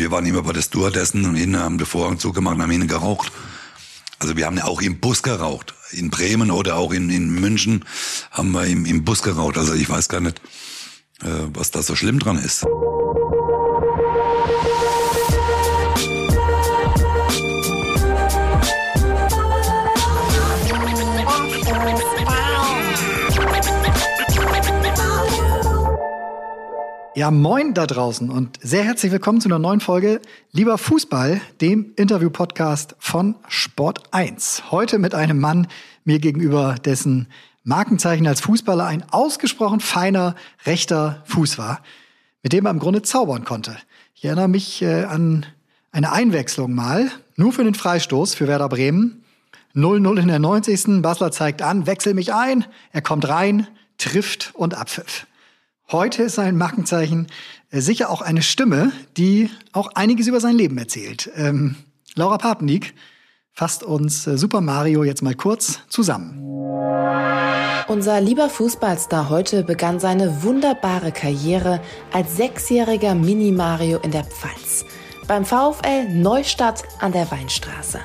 wir waren immer bei der Stewardessen und hinten haben den Vorhang zugemacht und haben hinten geraucht. Also wir haben ja auch im Bus geraucht. In Bremen oder auch in, in München haben wir im, im Bus geraucht. Also ich weiß gar nicht, äh, was da so schlimm dran ist. Ja, moin da draußen und sehr herzlich willkommen zu einer neuen Folge Lieber Fußball, dem Interview-Podcast von Sport 1. Heute mit einem Mann mir gegenüber, dessen Markenzeichen als Fußballer ein ausgesprochen feiner rechter Fuß war, mit dem er im Grunde zaubern konnte. Ich erinnere mich äh, an eine Einwechslung mal, nur für den Freistoß für Werder Bremen. 0-0 in der 90. Basler zeigt an, wechsel mich ein, er kommt rein, trifft und abpfiff. Heute ist sein Markenzeichen äh, sicher auch eine Stimme, die auch einiges über sein Leben erzählt. Ähm, Laura Papenik fasst uns äh, Super Mario jetzt mal kurz zusammen. Unser lieber Fußballstar heute begann seine wunderbare Karriere als sechsjähriger Mini-Mario in der Pfalz. Beim VfL Neustadt an der Weinstraße.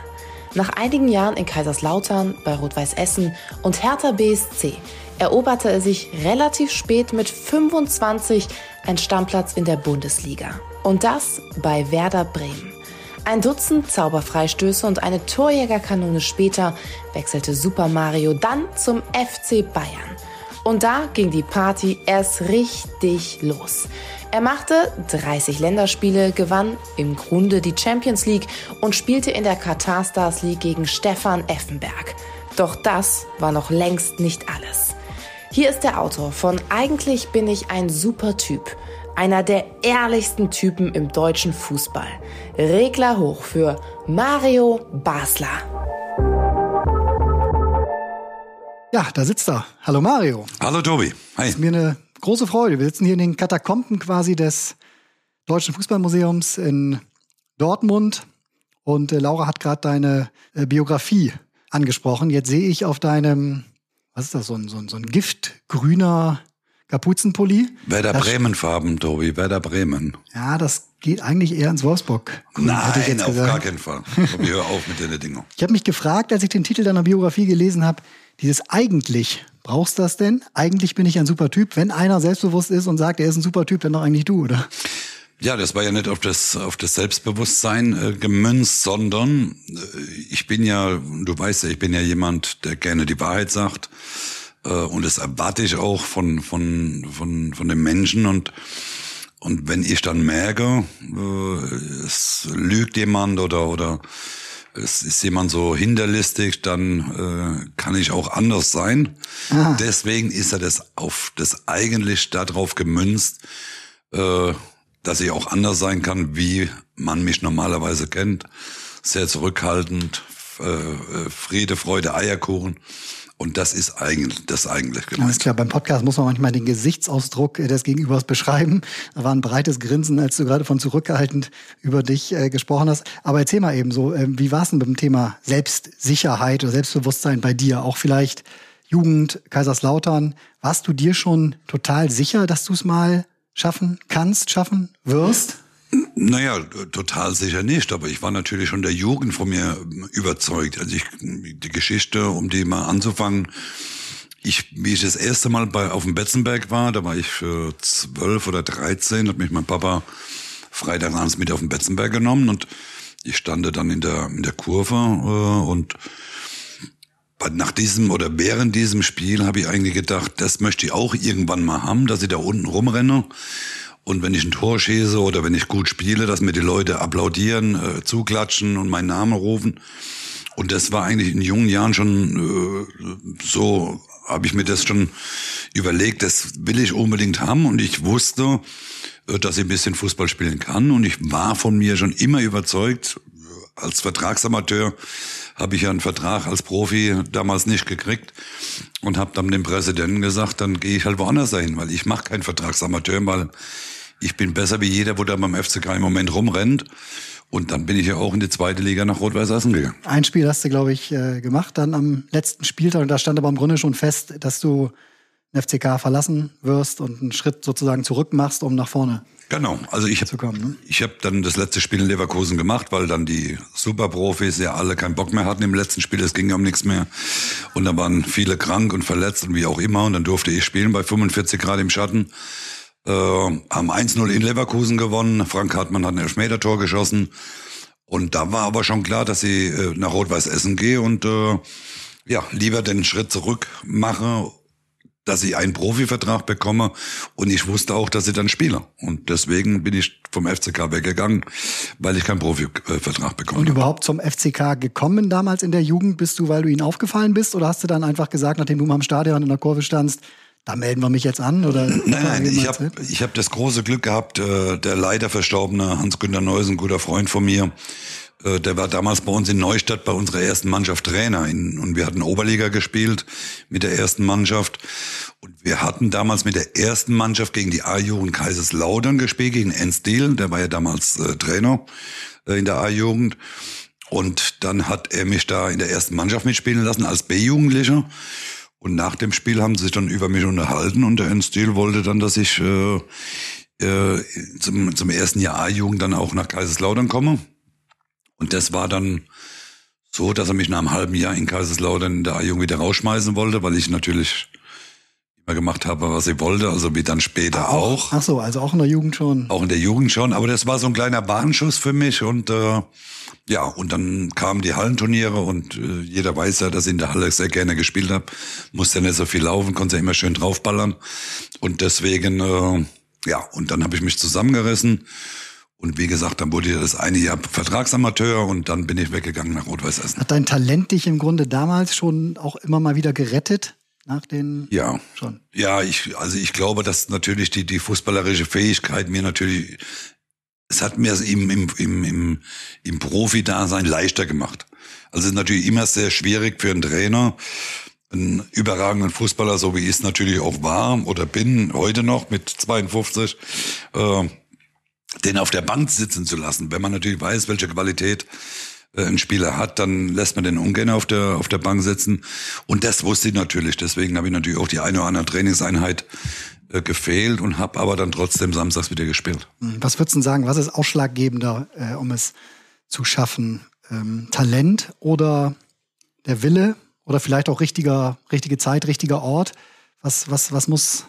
Nach einigen Jahren in Kaiserslautern, bei Rot-Weiß Essen und Hertha BSC eroberte er sich relativ spät mit 25 einen Stammplatz in der Bundesliga. Und das bei Werder Bremen. Ein Dutzend Zauberfreistöße und eine Torjägerkanone später wechselte Super Mario dann zum FC Bayern. Und da ging die Party erst richtig los. Er machte 30 Länderspiele, gewann im Grunde die Champions League und spielte in der Qatar Stars League gegen Stefan Effenberg. Doch das war noch längst nicht alles. Hier ist der Autor von Eigentlich bin ich ein super Typ. Einer der ehrlichsten Typen im deutschen Fußball. Regler hoch für Mario Basler. Ja, da sitzt er. Hallo Mario. Hallo Tobi. Hi. ist mir eine große Freude. Wir sitzen hier in den Katakomben quasi des Deutschen Fußballmuseums in Dortmund. Und äh, Laura hat gerade deine äh, Biografie angesprochen. Jetzt sehe ich auf deinem was ist das, so ein, so ein, so ein giftgrüner Kapuzenpulli. Werder Bremen-Farben, Tobi, Werder Bremen. Ja, das geht eigentlich eher ins Wolfsburg. Nein, auf gar keinen Fall. Tobi, hör auf mit den Dingen. Ich habe mich gefragt, als ich den Titel deiner Biografie gelesen habe, dieses eigentlich, brauchst du das denn? Eigentlich bin ich ein super Typ. Wenn einer selbstbewusst ist und sagt, er ist ein super Typ, dann doch eigentlich du, oder? Ja, das war ja nicht auf das, auf das Selbstbewusstsein äh, gemünzt, sondern äh, ich bin ja, du weißt ja, ich bin ja jemand, der gerne die Wahrheit sagt. Äh, und das erwarte ich auch von, von, von, von den Menschen. Und, und wenn ich dann merke, äh, es lügt jemand oder, oder es ist jemand so hinterlistig, dann äh, kann ich auch anders sein. Ah. Deswegen ist er das auf das eigentlich darauf gemünzt, äh, dass ich auch anders sein kann, wie man mich normalerweise kennt. Sehr zurückhaltend, äh, äh, Friede, Freude, Eierkuchen. Und das ist eigentlich das eigentlich gemeint. Alles klar, beim Podcast muss man manchmal den Gesichtsausdruck des Gegenübers beschreiben. Da war ein breites Grinsen, als du gerade von zurückgehaltend über dich äh, gesprochen hast. Aber erzähl mal eben so, äh, wie war es denn mit dem Thema Selbstsicherheit oder Selbstbewusstsein bei dir? Auch vielleicht Jugend, Kaiserslautern. Warst du dir schon total sicher, dass du es mal schaffen kannst, schaffen wirst? Naja, total sicher nicht, aber ich war natürlich schon der Jugend von mir überzeugt. Also ich, die Geschichte, um die mal anzufangen, ich, wie ich das erste Mal bei, auf dem Betzenberg war, da war ich zwölf oder dreizehn, hat mich mein Papa freitagabends mit auf den Betzenberg genommen und ich stand dann in der, in der Kurve äh, und nach diesem oder während diesem Spiel habe ich eigentlich gedacht, das möchte ich auch irgendwann mal haben, dass ich da unten rumrenne. Und wenn ich ein Tor schieße oder wenn ich gut spiele, dass mir die Leute applaudieren, äh, zuklatschen und meinen Namen rufen. Und das war eigentlich in jungen Jahren schon äh, so, habe ich mir das schon überlegt, das will ich unbedingt haben. Und ich wusste, äh, dass ich ein bisschen Fußball spielen kann. Und ich war von mir schon immer überzeugt, als Vertragsamateur habe ich ja einen Vertrag als Profi damals nicht gekriegt und habe dann dem Präsidenten gesagt, dann gehe ich halt woanders dahin, weil ich mache keinen Vertragsamateur, weil ich bin besser wie jeder, wo da beim FCK im Moment rumrennt. Und dann bin ich ja auch in die zweite Liga nach Rot-Weiß Essen gegangen. Ein Spiel hast du, glaube ich, äh, gemacht, dann am letzten Spieltag. Und da stand aber im Grunde schon fest, dass du FCK verlassen wirst und einen Schritt sozusagen zurück machst, um nach vorne Genau, also ich habe ne? ich habe dann das letzte Spiel in Leverkusen gemacht, weil dann die Superprofis ja alle keinen Bock mehr hatten im letzten Spiel, es ging ja um nichts mehr. Und da waren viele krank und verletzt und wie auch immer. Und dann durfte ich spielen bei 45 Grad im Schatten. Äh, haben 1-0 in Leverkusen gewonnen, Frank Hartmann hat ein Elfmeter-Tor geschossen. Und da war aber schon klar, dass ich äh, nach Rot-Weiß Essen gehe und äh, ja, lieber den Schritt zurück mache dass ich einen Profivertrag bekomme und ich wusste auch, dass ich dann spiele. Und deswegen bin ich vom FCK weggegangen, weil ich keinen Profivertrag bekomme. Und überhaupt zum FCK gekommen damals in der Jugend? Bist du, weil du ihnen aufgefallen bist? Oder hast du dann einfach gesagt, nachdem du mal im Stadion in der Kurve standst, da melden wir mich jetzt an? Oder nein, nein, ich habe ich hab das große Glück gehabt, äh, der leider verstorbene Hans-Günter Neusen, guter Freund von mir, der war damals bei uns in Neustadt bei unserer ersten Mannschaft Trainer. und wir hatten Oberliga gespielt mit der ersten Mannschaft. Und wir hatten damals mit der ersten Mannschaft gegen die A-Jugend Kaiserslautern gespielt, gegen Enstil. Der war ja damals äh, Trainer äh, in der A-Jugend. Und dann hat er mich da in der ersten Mannschaft mitspielen lassen als B-Jugendlicher. Und nach dem Spiel haben sie sich dann über mich unterhalten und der Enstil wollte dann, dass ich äh, äh, zum, zum ersten Jahr A-Jugend dann auch nach Kaiserslautern komme. Und das war dann so, dass er mich nach einem halben Jahr in Kaiserslautern in der A-Jugend wieder rausschmeißen wollte, weil ich natürlich immer gemacht habe, was ich wollte, also wie dann später auch. auch. Ach so, also auch in der Jugend schon. Auch in der Jugend schon, aber das war so ein kleiner Warnschuss für mich und äh, ja, und dann kamen die Hallenturniere und äh, jeder weiß ja, dass ich in der Halle sehr gerne gespielt habe. Musste ja nicht so viel laufen, konnte ja immer schön draufballern und deswegen äh, ja, und dann habe ich mich zusammengerissen und wie gesagt, dann wurde ich das eine Jahr Vertragsamateur und dann bin ich weggegangen nach Rot-Weiß Essen. Hat dein Talent dich im Grunde damals schon auch immer mal wieder gerettet? Nach den ja schon ja ich also ich glaube dass natürlich die die fußballerische Fähigkeit mir natürlich es hat mir im im im im, im Profi-Dasein leichter gemacht also es ist natürlich immer sehr schwierig für einen Trainer einen überragenden Fußballer so wie ich es natürlich auch war oder bin heute noch mit 52 äh, den auf der Bank sitzen zu lassen. Wenn man natürlich weiß, welche Qualität äh, ein Spieler hat, dann lässt man den ungern auf der, auf der Bank sitzen. Und das wusste ich natürlich. Deswegen habe ich natürlich auch die eine oder andere Trainingseinheit äh, gefehlt und habe aber dann trotzdem samstags wieder gespielt. Hm, was würdest du sagen, was ist ausschlaggebender, äh, um es zu schaffen? Ähm, Talent oder der Wille oder vielleicht auch richtiger, richtige Zeit, richtiger Ort? Was, was, was muss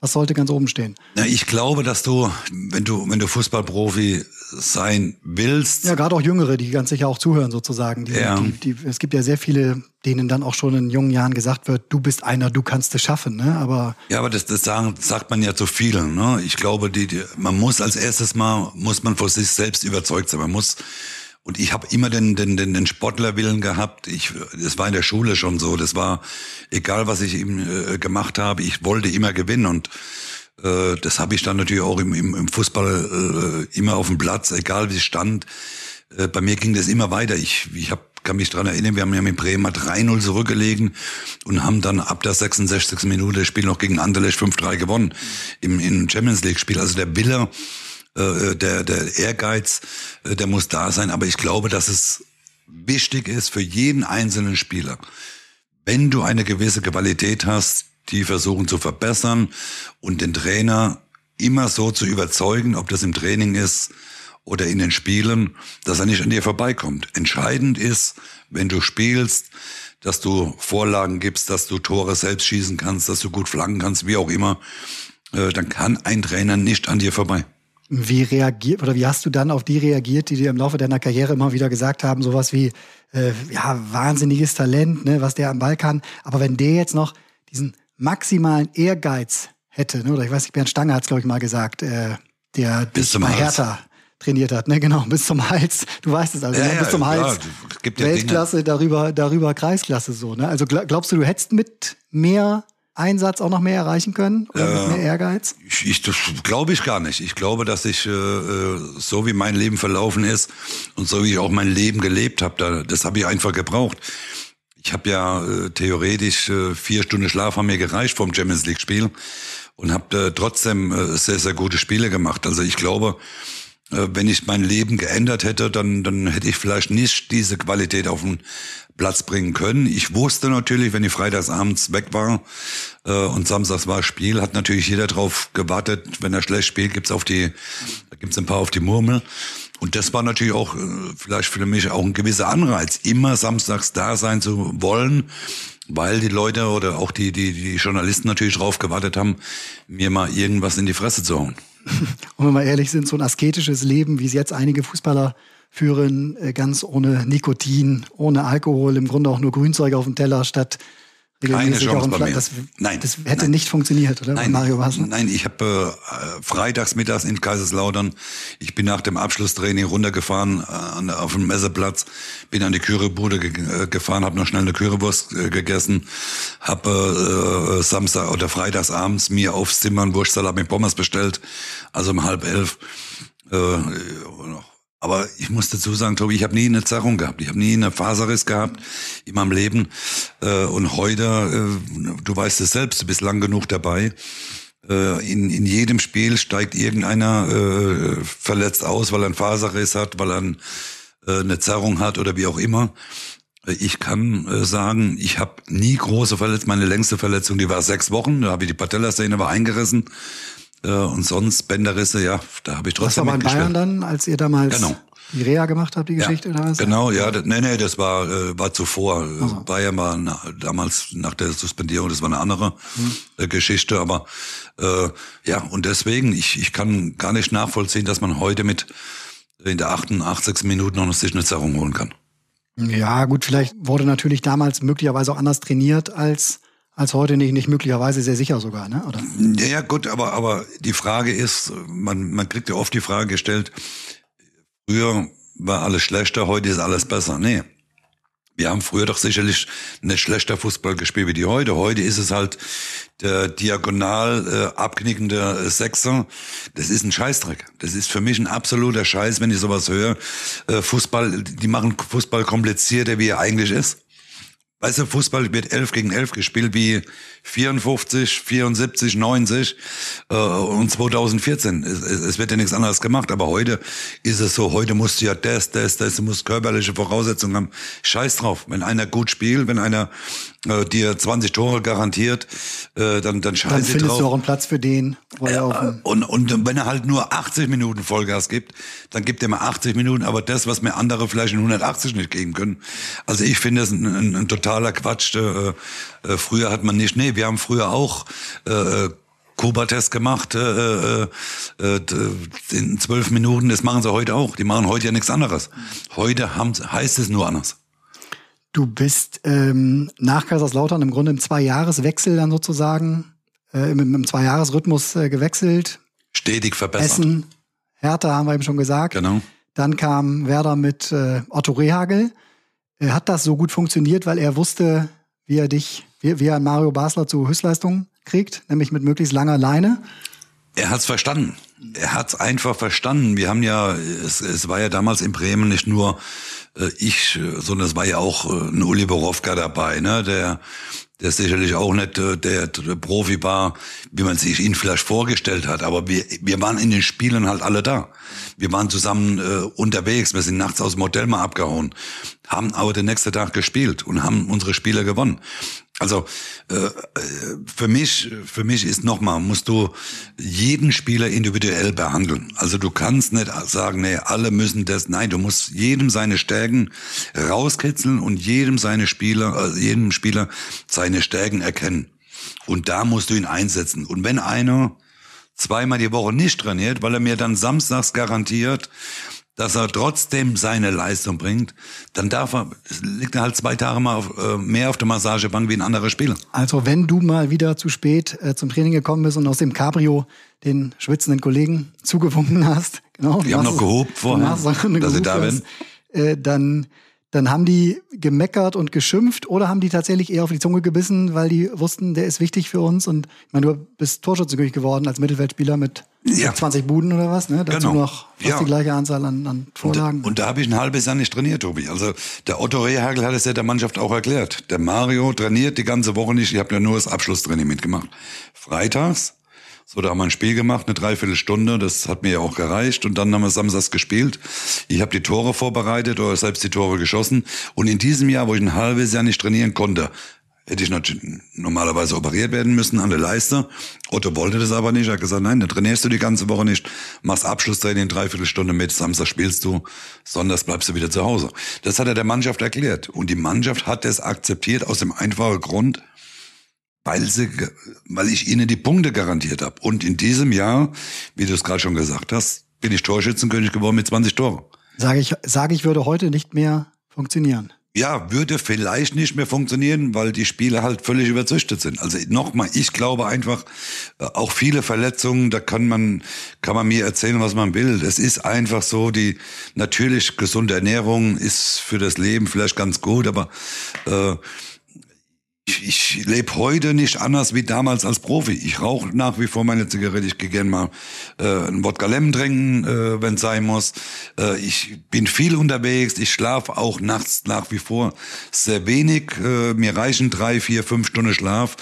was sollte ganz oben stehen? Na, ich glaube, dass du, wenn du, wenn du Fußballprofi sein willst. Ja, gerade auch Jüngere, die ganz sicher auch zuhören sozusagen. Die, ja. die, die, es gibt ja sehr viele, denen dann auch schon in jungen Jahren gesagt wird, du bist einer, du kannst es schaffen, ne? Aber. Ja, aber das, das sagen, sagt man ja zu vielen, ne? Ich glaube, die, die, man muss als erstes mal, muss man vor sich selbst überzeugt sein. Man muss, und ich habe immer den, den, den, den Sportlerwillen gehabt. Ich, das war in der Schule schon so. Das war egal, was ich eben äh, gemacht habe. Ich wollte immer gewinnen und äh, das habe ich dann natürlich auch im, im, im Fußball äh, immer auf dem Platz, egal wie es stand. Äh, bei mir ging das immer weiter. Ich, ich hab, kann mich dran erinnern, wir haben ja mit Bremer 3-0 zurückgelegen und haben dann ab der 66. Minute das Spiel noch gegen Anderlecht 5-3 gewonnen im, im Champions League Spiel. Also der Wille äh, der, der Ehrgeiz, äh, der muss da sein. Aber ich glaube, dass es wichtig ist für jeden einzelnen Spieler, wenn du eine gewisse Qualität hast, die versuchen zu verbessern und den Trainer immer so zu überzeugen, ob das im Training ist oder in den Spielen, dass er nicht an dir vorbeikommt. Entscheidend ist, wenn du spielst, dass du Vorlagen gibst, dass du Tore selbst schießen kannst, dass du gut flanken kannst, wie auch immer, äh, dann kann ein Trainer nicht an dir vorbei. Wie reagiert oder wie hast du dann auf die reagiert, die dir im Laufe deiner Karriere immer wieder gesagt haben, sowas wie äh, ja wahnsinniges Talent, ne, was der am Ball kann, aber wenn der jetzt noch diesen maximalen Ehrgeiz hätte, ne, oder ich weiß nicht, Bernd Stange hat es glaube ich mal gesagt, äh, der bis zum bei Hertha trainiert hat, ne, genau, bis zum Hals. Du weißt es also, ja, ne? bis ja, zum Hals. Ja, Weltklasse, darüber, darüber Kreisklasse so. Ne? Also glaubst du, du hättest mit mehr Einsatz auch noch mehr erreichen können oder äh, mit mehr Ehrgeiz? Ich, ich, das glaube ich gar nicht. Ich glaube, dass ich äh, äh, so wie mein Leben verlaufen ist und so wie ich auch mein Leben gelebt habe, da, das habe ich einfach gebraucht. Ich habe ja äh, theoretisch äh, vier Stunden Schlaf haben mir gereicht vom Champions League Spiel und habe äh, trotzdem äh, sehr sehr gute Spiele gemacht. Also ich glaube, äh, wenn ich mein Leben geändert hätte, dann, dann hätte ich vielleicht nicht diese Qualität auf den Platz bringen können. Ich wusste natürlich, wenn ich freitagsabends weg war äh, und samstags war Spiel, hat natürlich jeder drauf gewartet, wenn er schlecht spielt, gibt's auf die, gibt's ein paar auf die Murmel. Und das war natürlich auch äh, vielleicht für mich auch ein gewisser Anreiz, immer samstags da sein zu wollen, weil die Leute oder auch die, die, die Journalisten natürlich drauf gewartet haben, mir mal irgendwas in die Fresse zu hauen. Und wenn wir ehrlich sind, so ein asketisches Leben, wie es jetzt einige Fußballer führen, äh, ganz ohne Nikotin, ohne Alkohol, im Grunde auch nur Grünzeug auf dem Teller statt keine Chance bei mir. Das, nein, das hätte nein. nicht funktioniert, oder? Nein, Mario Basler? nein ich habe äh, freitags mittags in Kaiserslautern, ich bin nach dem Abschlusstraining runtergefahren äh, auf dem Messeplatz, bin an die Currybude ge äh, gefahren, habe noch schnell eine Currywurst äh, gegessen, habe äh, Samstag oder freitags abends mir aufs Zimmer einen Wurstsalat mit Pommes bestellt, also um halb elf. Äh, aber ich muss dazu sagen, Tobi, ich habe nie eine Zerrung gehabt. Ich habe nie eine Faserriss gehabt in meinem Leben. Äh, und heute, äh, du weißt es selbst, du bist lang genug dabei. Äh, in, in jedem Spiel steigt irgendeiner verletzt aus, weil er einen Faserriss hat, weil er ein, eine Zerrung hat oder wie auch immer. Ich kann sagen, ich habe nie große Verletzungen. Meine längste Verletzung, die war sechs Wochen. Da habe ich die Patellasehne war eingerissen. Äh, und sonst Bänderrisse, ja, da habe ich trotzdem Das war bei Bayern dann, als ihr damals Genau. die Reha gemacht habt, die Ja, Geschichte? oder was? Genau, ja, das, nee, nee, das war, äh, war zuvor. Also. Bayern war na, damals nach der Suspendierung, das war eine andere äh, Geschichte, aber äh, ja, und deswegen, ich, ich kann gar nicht nachvollziehen, dass man heute mit in der 88. Minute noch sich eine Zerrung holen kann. Ja, gut, vielleicht wurde natürlich damals möglicherweise auch anders trainiert als, als heute nicht, nicht möglicherweise sehr sicher sogar, ne? Oder? Ja, ja, gut, aber, aber die Frage ist, man, man kriegt ja oft die Frage gestellt, früher war alles schlechter, heute ist alles besser. Nee. Wir haben früher doch sicherlich nicht schlechter Fußball gespielt wie die heute. Heute ist es halt der diagonal äh, abknickende äh, Sechser. Das ist ein Scheißdreck. Das ist für mich ein absoluter Scheiß, wenn ich sowas höre. Äh, Fußball, die machen Fußball komplizierter, wie er eigentlich ist. Weißt du, Fußball wird 11 gegen 11 gespielt wie 54, 74, 90 äh, und 2014. Es, es, es wird ja nichts anderes gemacht. Aber heute ist es so, heute musst du ja das, das, das, du musst körperliche Voraussetzungen haben. Scheiß drauf. Wenn einer gut spielt, wenn einer äh, dir 20 Tore garantiert, äh, dann, dann scheiße Dann findest drauf. du auch einen Platz für den, dem Und, und wenn er halt nur 80 Minuten Vollgas gibt, dann gibt er mal 80 Minuten, aber das, was mir andere vielleicht in 180 nicht geben können. Also ich finde das ein, ein, ein totaler Quatsch. Äh, äh, früher hat man nicht, nee, wir haben früher auch äh, Kuba-Test gemacht, äh, äh, äh, in zwölf Minuten, das machen sie heute auch. Die machen heute ja nichts anderes. Heute haben, heißt es nur anders. Du bist ähm, nach Kaiserslautern im Grunde im Zweijahreswechsel dann sozusagen, äh, im, im Zweijahresrhythmus äh, gewechselt. Stetig verbessert. Essen, Hertha haben wir eben schon gesagt. Genau. Dann kam Werder mit äh, Otto Rehagel. Äh, hat das so gut funktioniert, weil er wusste, wie er dich, wie, wie er Mario Basler zu Höchstleistung kriegt, nämlich mit möglichst langer Leine? Er hat's verstanden. Er hat's einfach verstanden. Wir haben ja, es, es war ja damals in Bremen nicht nur äh, ich, sondern es war ja auch äh, ein Uli Borowka dabei, ne, der der sicherlich auch nicht äh, der, der Profi war, wie man sich ihn vielleicht vorgestellt hat. Aber wir, wir waren in den Spielen halt alle da. Wir waren zusammen äh, unterwegs. Wir sind nachts aus dem Hotel mal abgehauen, haben aber den nächsten Tag gespielt und haben unsere Spiele gewonnen. Also äh, äh, für mich, für mich ist nochmal, musst du jeden Spieler individuell behandeln. Also du kannst nicht sagen, nee, alle müssen das. Nein, du musst jedem seine Stärken rauskitzeln und jedem seine Spieler, also jedem Spieler seine Stärken erkennen. Und da musst du ihn einsetzen. Und wenn einer zweimal die Woche nicht trainiert, weil er mir dann samstags garantiert, dass er trotzdem seine Leistung bringt, dann darf er, liegt er halt zwei Tage mal auf, äh, mehr auf der Massagebank wie ein anderer Spieler. Also wenn du mal wieder zu spät äh, zum Training gekommen bist und aus dem Cabrio den schwitzenden Kollegen zugewunken hast, genau. Die haben noch gehobt vorher, dass sie da hast, äh, dann dann haben die gemeckert und geschimpft oder haben die tatsächlich eher auf die Zunge gebissen, weil die wussten, der ist wichtig für uns. Und ich meine, du bist Torschützenkönig geworden als Mittelfeldspieler mit Ja. 20 Buden oder was, ne? Dazu Genau. noch fast Ja. die gleiche Anzahl an, an Vorlagen. Und, und da habe ich ein halbes Jahr nicht trainiert, Tobi. Also der Otto Rehagel hat es ja der Mannschaft auch erklärt. Der Mario trainiert die ganze Woche nicht. Ich habe ja nur das Abschlusstraining mitgemacht. Freitags So, da haben wir ein Spiel gemacht, eine Dreiviertelstunde, das hat mir ja auch gereicht. Und dann haben wir samstags gespielt. Ich habe die Tore vorbereitet oder selbst die Tore geschossen. Und in diesem Jahr, wo ich ein halbes Jahr nicht trainieren konnte, hätte ich natürlich normalerweise operiert werden müssen an der Leiste. Otto wollte das aber nicht. Er hat gesagt, nein, dann trainierst du die ganze Woche nicht, machst Abschlusstraining dreiviertel Stunde mit, Samstag spielst du, sonntags bleibst du wieder zu Hause. Das hat er der Mannschaft erklärt. Und die Mannschaft hat es akzeptiert aus dem einfachen Grund, weil, sie, weil ich ihnen die Punkte garantiert habe. Und in diesem Jahr, wie du es gerade schon gesagt hast, bin ich Torschützenkönig geworden mit 20 Toren. Sage ich, sage ich, würde heute nicht mehr funktionieren. Ja, würde vielleicht nicht mehr funktionieren, weil die Spieler halt völlig überzüchtet sind. Also nochmal, ich glaube einfach, äh, auch viele Verletzungen, da kann man, kann man mir erzählen, was man will. Es ist einfach so, die natürlich gesunde Ernährung ist für das Leben vielleicht ganz gut, aber äh, ich, ich lebe heute nicht anders wie damals als Profi. Ich rauche nach wie vor meine Zigarette. Ich gehe gerne mal äh, ein Wodka Lemon trinken, äh, wenn es sein muss. Äh, ich bin viel unterwegs. Ich schlafe auch nachts nach wie vor sehr wenig. Äh, mir reichen drei, vier, fünf Stunden Schlaf.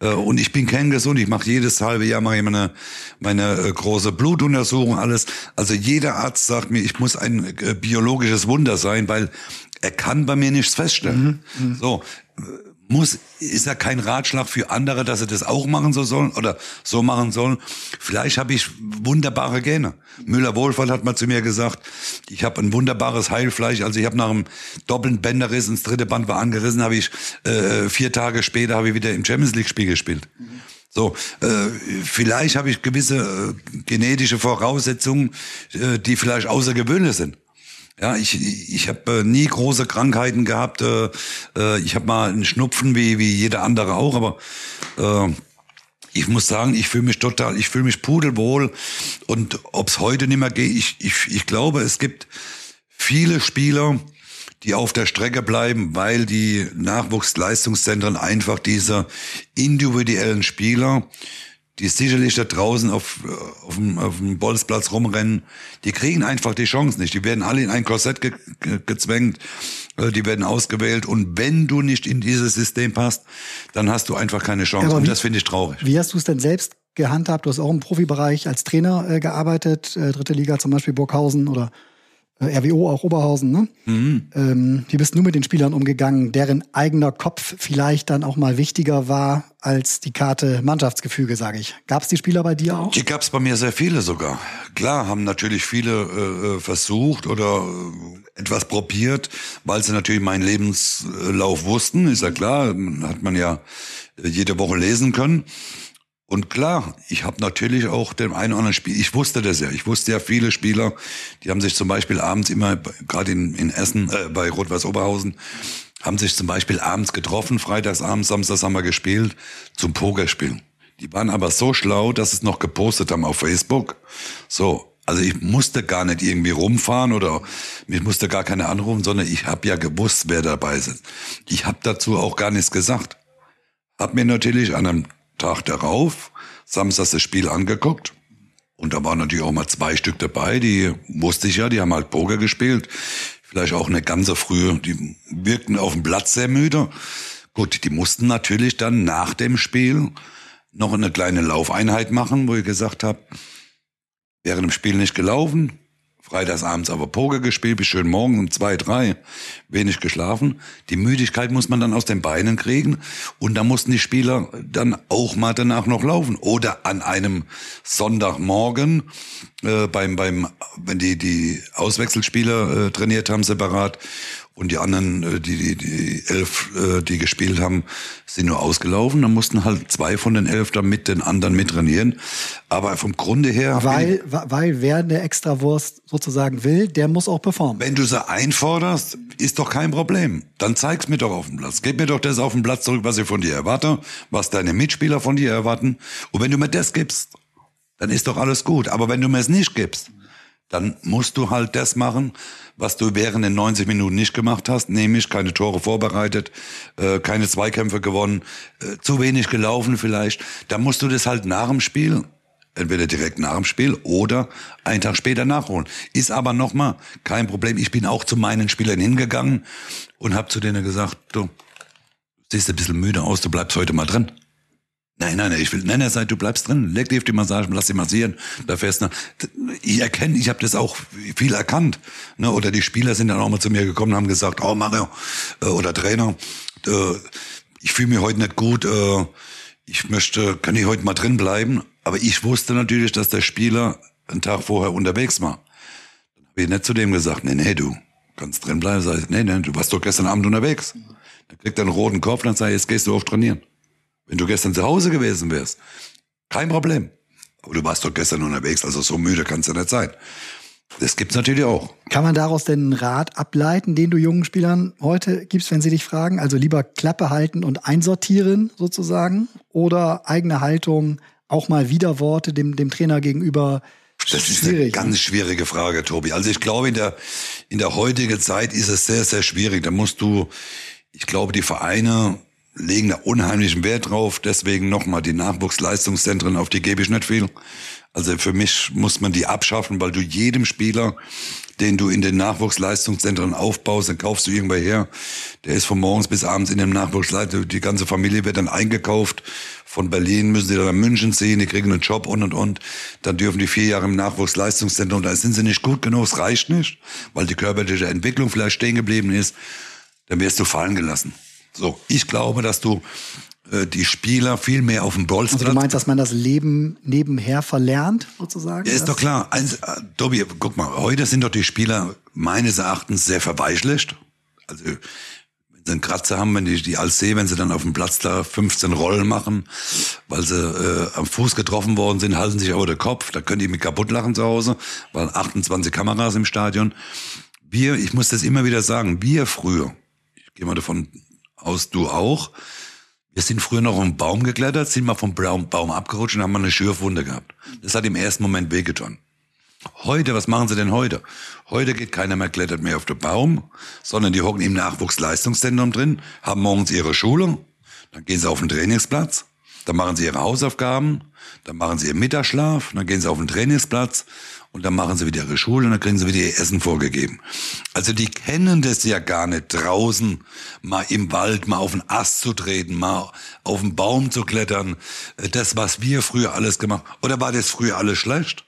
Äh, und ich bin kerngesund. Ich mache jedes halbe Jahr mache ich meine, meine äh, große Blutuntersuchung, alles. Also jeder Arzt sagt mir, ich muss ein äh, biologisches Wunder sein, weil er kann bei mir nichts feststellen. Mhm, mh. So, muss, ist ja kein Ratschlag für andere, dass sie das auch machen so sollen oder so machen sollen. Vielleicht habe ich wunderbare Gene. Müller-Wohlfahrt hat mal zu mir gesagt, ich habe ein wunderbares Heilfleisch. Also ich habe nach einem doppelten Bänderriss, ins dritte Band war angerissen, habe ich äh, vier Tage später habe ich wieder im Champions League-Spiel gespielt. Mhm. So, äh, vielleicht habe ich gewisse äh, genetische Voraussetzungen, äh, die vielleicht außergewöhnlich sind. Ja, ich, ich habe äh, nie große Krankheiten gehabt. Äh, äh, ich habe mal einen Schnupfen wie, wie jeder andere auch, aber äh, ich muss sagen, ich fühle mich total, ich fühle mich pudelwohl. Und ob's heute nicht mehr geht, ich, ich, ich glaube, es gibt viele Spieler, die auf der Strecke bleiben, weil die Nachwuchsleistungszentren einfach diese individuellen Spieler die sicherlich da draußen auf, auf, dem, auf dem Bolzplatz rumrennen, die kriegen einfach die Chance nicht. Die werden alle in ein Korsett ge ge gezwängt, äh, die werden ausgewählt und wenn du nicht in dieses System passt, dann hast du einfach keine Chance. Ja, und das finde ich traurig. Wie hast du es denn selbst gehandhabt? Du hast auch im Profibereich als Trainer äh, gearbeitet, äh, dritte Liga zum Beispiel Burghausen oder RWO auch Oberhausen, ne? Mhm. Ähm, wie bist du mit den Spielern umgegangen, deren eigener Kopf vielleicht dann auch mal wichtiger war als die Karte Mannschaftsgefüge, sage ich. Gab es die Spieler bei dir auch? Die gab es bei mir sehr viele sogar. Klar, haben natürlich viele äh, äh versucht oder äh, etwas probiert, weil sie natürlich meinen Lebenslauf wussten, ist ja klar, hat man ja jede Woche lesen können. Und klar, ich habe natürlich auch dem einen oder anderen Spiel, ich wusste das ja, ich wusste ja viele Spieler, die haben sich zum Beispiel abends immer, gerade in, in Essen, äh, bei Rot-Weiß Oberhausen, haben sich zum Beispiel abends getroffen, freitags abends, samstags haben wir gespielt, zum Pokerspielen. Die waren aber so schlau, dass es noch gepostet haben auf Facebook. So, also ich musste gar nicht irgendwie rumfahren oder ich musste gar keine anrufen, sondern ich habe ja gewusst, wer dabei ist. Ich habe dazu auch gar nichts gesagt. Hab mir natürlich an einem Tag darauf, samstags das Spiel angeguckt. Und da waren natürlich auch mal zwei Stück dabei, die wusste ich ja, die haben halt Poker gespielt. Vielleicht auch eine ganze frühe, die wirkten auf dem Platz sehr müde. Gut, die mussten natürlich dann nach dem Spiel noch eine kleine Laufeinheit machen, wo ich gesagt habe, während dem Spiel nicht gelaufen, freitagsabends aber Poker gespielt, bis schön morgen um zwei, drei, wenig geschlafen. Die Müdigkeit muss man dann aus den Beinen kriegen und da mussten die Spieler dann auch mal danach noch laufen. Oder an einem Sonntagmorgen äh, beim, beim, wenn die, die Auswechselspieler äh, trainiert haben separat und die anderen, äh, die, die, die elf, äh, die gespielt haben, sind nur ausgelaufen. Dann mussten halt zwei von den elf dann mit den anderen mittrainieren. Aber vom Grunde her. Weil, weil wer eine Extrawurst sozusagen will, der muss auch performen. Wenn du sie einforderst, ist doch kein Problem. Dann zeig's mir doch auf dem Platz. Gib mir doch das auf dem Platz zurück, was ich von dir erwarte, was deine Mitspieler von dir erwarten. Und wenn du mir das gibst, dann ist doch alles gut. Aber wenn du mir es nicht gibst, dann musst du halt das machen, was du während den 90 Minuten nicht gemacht hast, nämlich keine Tore vorbereitet, äh, keine Zweikämpfe gewonnen, äh, zu wenig gelaufen vielleicht. Da musst du das halt nach dem Spiel, entweder direkt nach dem Spiel oder einen Tag später nachholen. Ist aber nochmal kein Problem. Ich bin auch zu meinen Spielern hingegangen und habe zu denen gesagt, du siehst ein bisschen müde aus, du bleibst heute mal drin. Nein, nein, ich will, nein, er sagt, du bleibst drin, leg dir auf die Massage, lass dich massieren, da fährst du. Ich erkenne, ich habe das auch viel erkannt. Ne? Oder die Spieler sind dann auch mal zu mir gekommen haben gesagt, oh Mario, äh, oder Trainer, äh, ich fühle mich heute nicht gut, äh, ich möchte, kann ich heute mal drin bleiben? Aber ich wusste natürlich, dass der Spieler einen Tag vorher unterwegs war. Dann habe ich nicht zu dem gesagt, nee, nee, du kannst drin bleiben. Sag ich, nee, nee, du warst doch gestern Abend unterwegs. Dann kriegt er einen roten Kopf, dann sage ich, jetzt gehst du auf trainieren. Wenn du gestern zu Hause gewesen wärst, kein Problem. Aber du warst doch gestern unterwegs, also so müde kannst du nicht sein. Das gibt's natürlich auch. Kann man daraus denn einen Rat ableiten, den du jungen Spielern heute gibst, wenn sie dich fragen? Also lieber Klappe halten und einsortieren sozusagen oder eigene Haltung, auch mal Widerworte dem, dem Trainer gegenüber? Das ist eine ganz schwierige Frage, Tobi. Also ich glaube, in der, in der heutigen Zeit ist es sehr, sehr schwierig. Da musst du, ich glaube, die Vereine legen da unheimlichen Wert drauf. Deswegen nochmal die Nachwuchsleistungszentren, auf die gebe ich nicht viel. Also für mich muss man die abschaffen, weil du jedem Spieler, den du in den Nachwuchsleistungszentren aufbaust, dann kaufst du irgendwo her. Der ist von morgens bis abends in dem Nachwuchsleistung. Die ganze Familie wird dann eingekauft. Von Berlin müssen sie dann nach München ziehen, die kriegen einen Job und und und. Dann dürfen die vier Jahre im Nachwuchsleistungszentrum. Da sind sie nicht gut genug, es reicht nicht, weil die körperliche Entwicklung vielleicht stehen geblieben ist. Dann wirst du fallen gelassen. So, ich glaube, dass du äh, die Spieler viel mehr auf dem Bolster. Also du meinst, dass man das Leben nebenher verlernt, sozusagen? Ja, ist doch klar. Eins, äh, Tobi, guck mal, heute sind doch die Spieler meines Erachtens sehr verweichlicht. Also, wenn sie einen Kratzer haben, wenn die, die als See, wenn sie dann auf dem Platz da 15 Rollen machen, weil sie äh, am Fuß getroffen worden sind, halten sich aber der Kopf, da können die mit kaputt lachen zu Hause, weil 28 Kameras im Stadion. Wir, ich muss das immer wieder sagen, wir früher, ich gehe mal davon aus, du auch, wir sind früher noch einen Baum geklettert, sind mal vom Baum, abgerutscht und haben mal eine Schürfwunde gehabt. Das hat im ersten Moment wehgetan. Heute, was machen sie denn heute? Heute geht keiner mehr klettert mehr auf den Baum, sondern die hocken im Nachwuchsleistungszentrum drin, haben morgens ihre Schule, dann gehen sie auf den Trainingsplatz, dann machen sie ihre Hausaufgaben, dann machen sie ihren Mittagsschlaf, dann gehen sie auf den Trainingsplatz und dann machen sie wieder ihre Schule und dann kriegen sie wieder ihr Essen vorgegeben. Also die kennen das ja gar nicht draußen, mal im Wald, mal auf den Ast zu treten, mal auf den Baum zu klettern. Das, was wir früher alles gemacht Oder war das früher alles schlecht?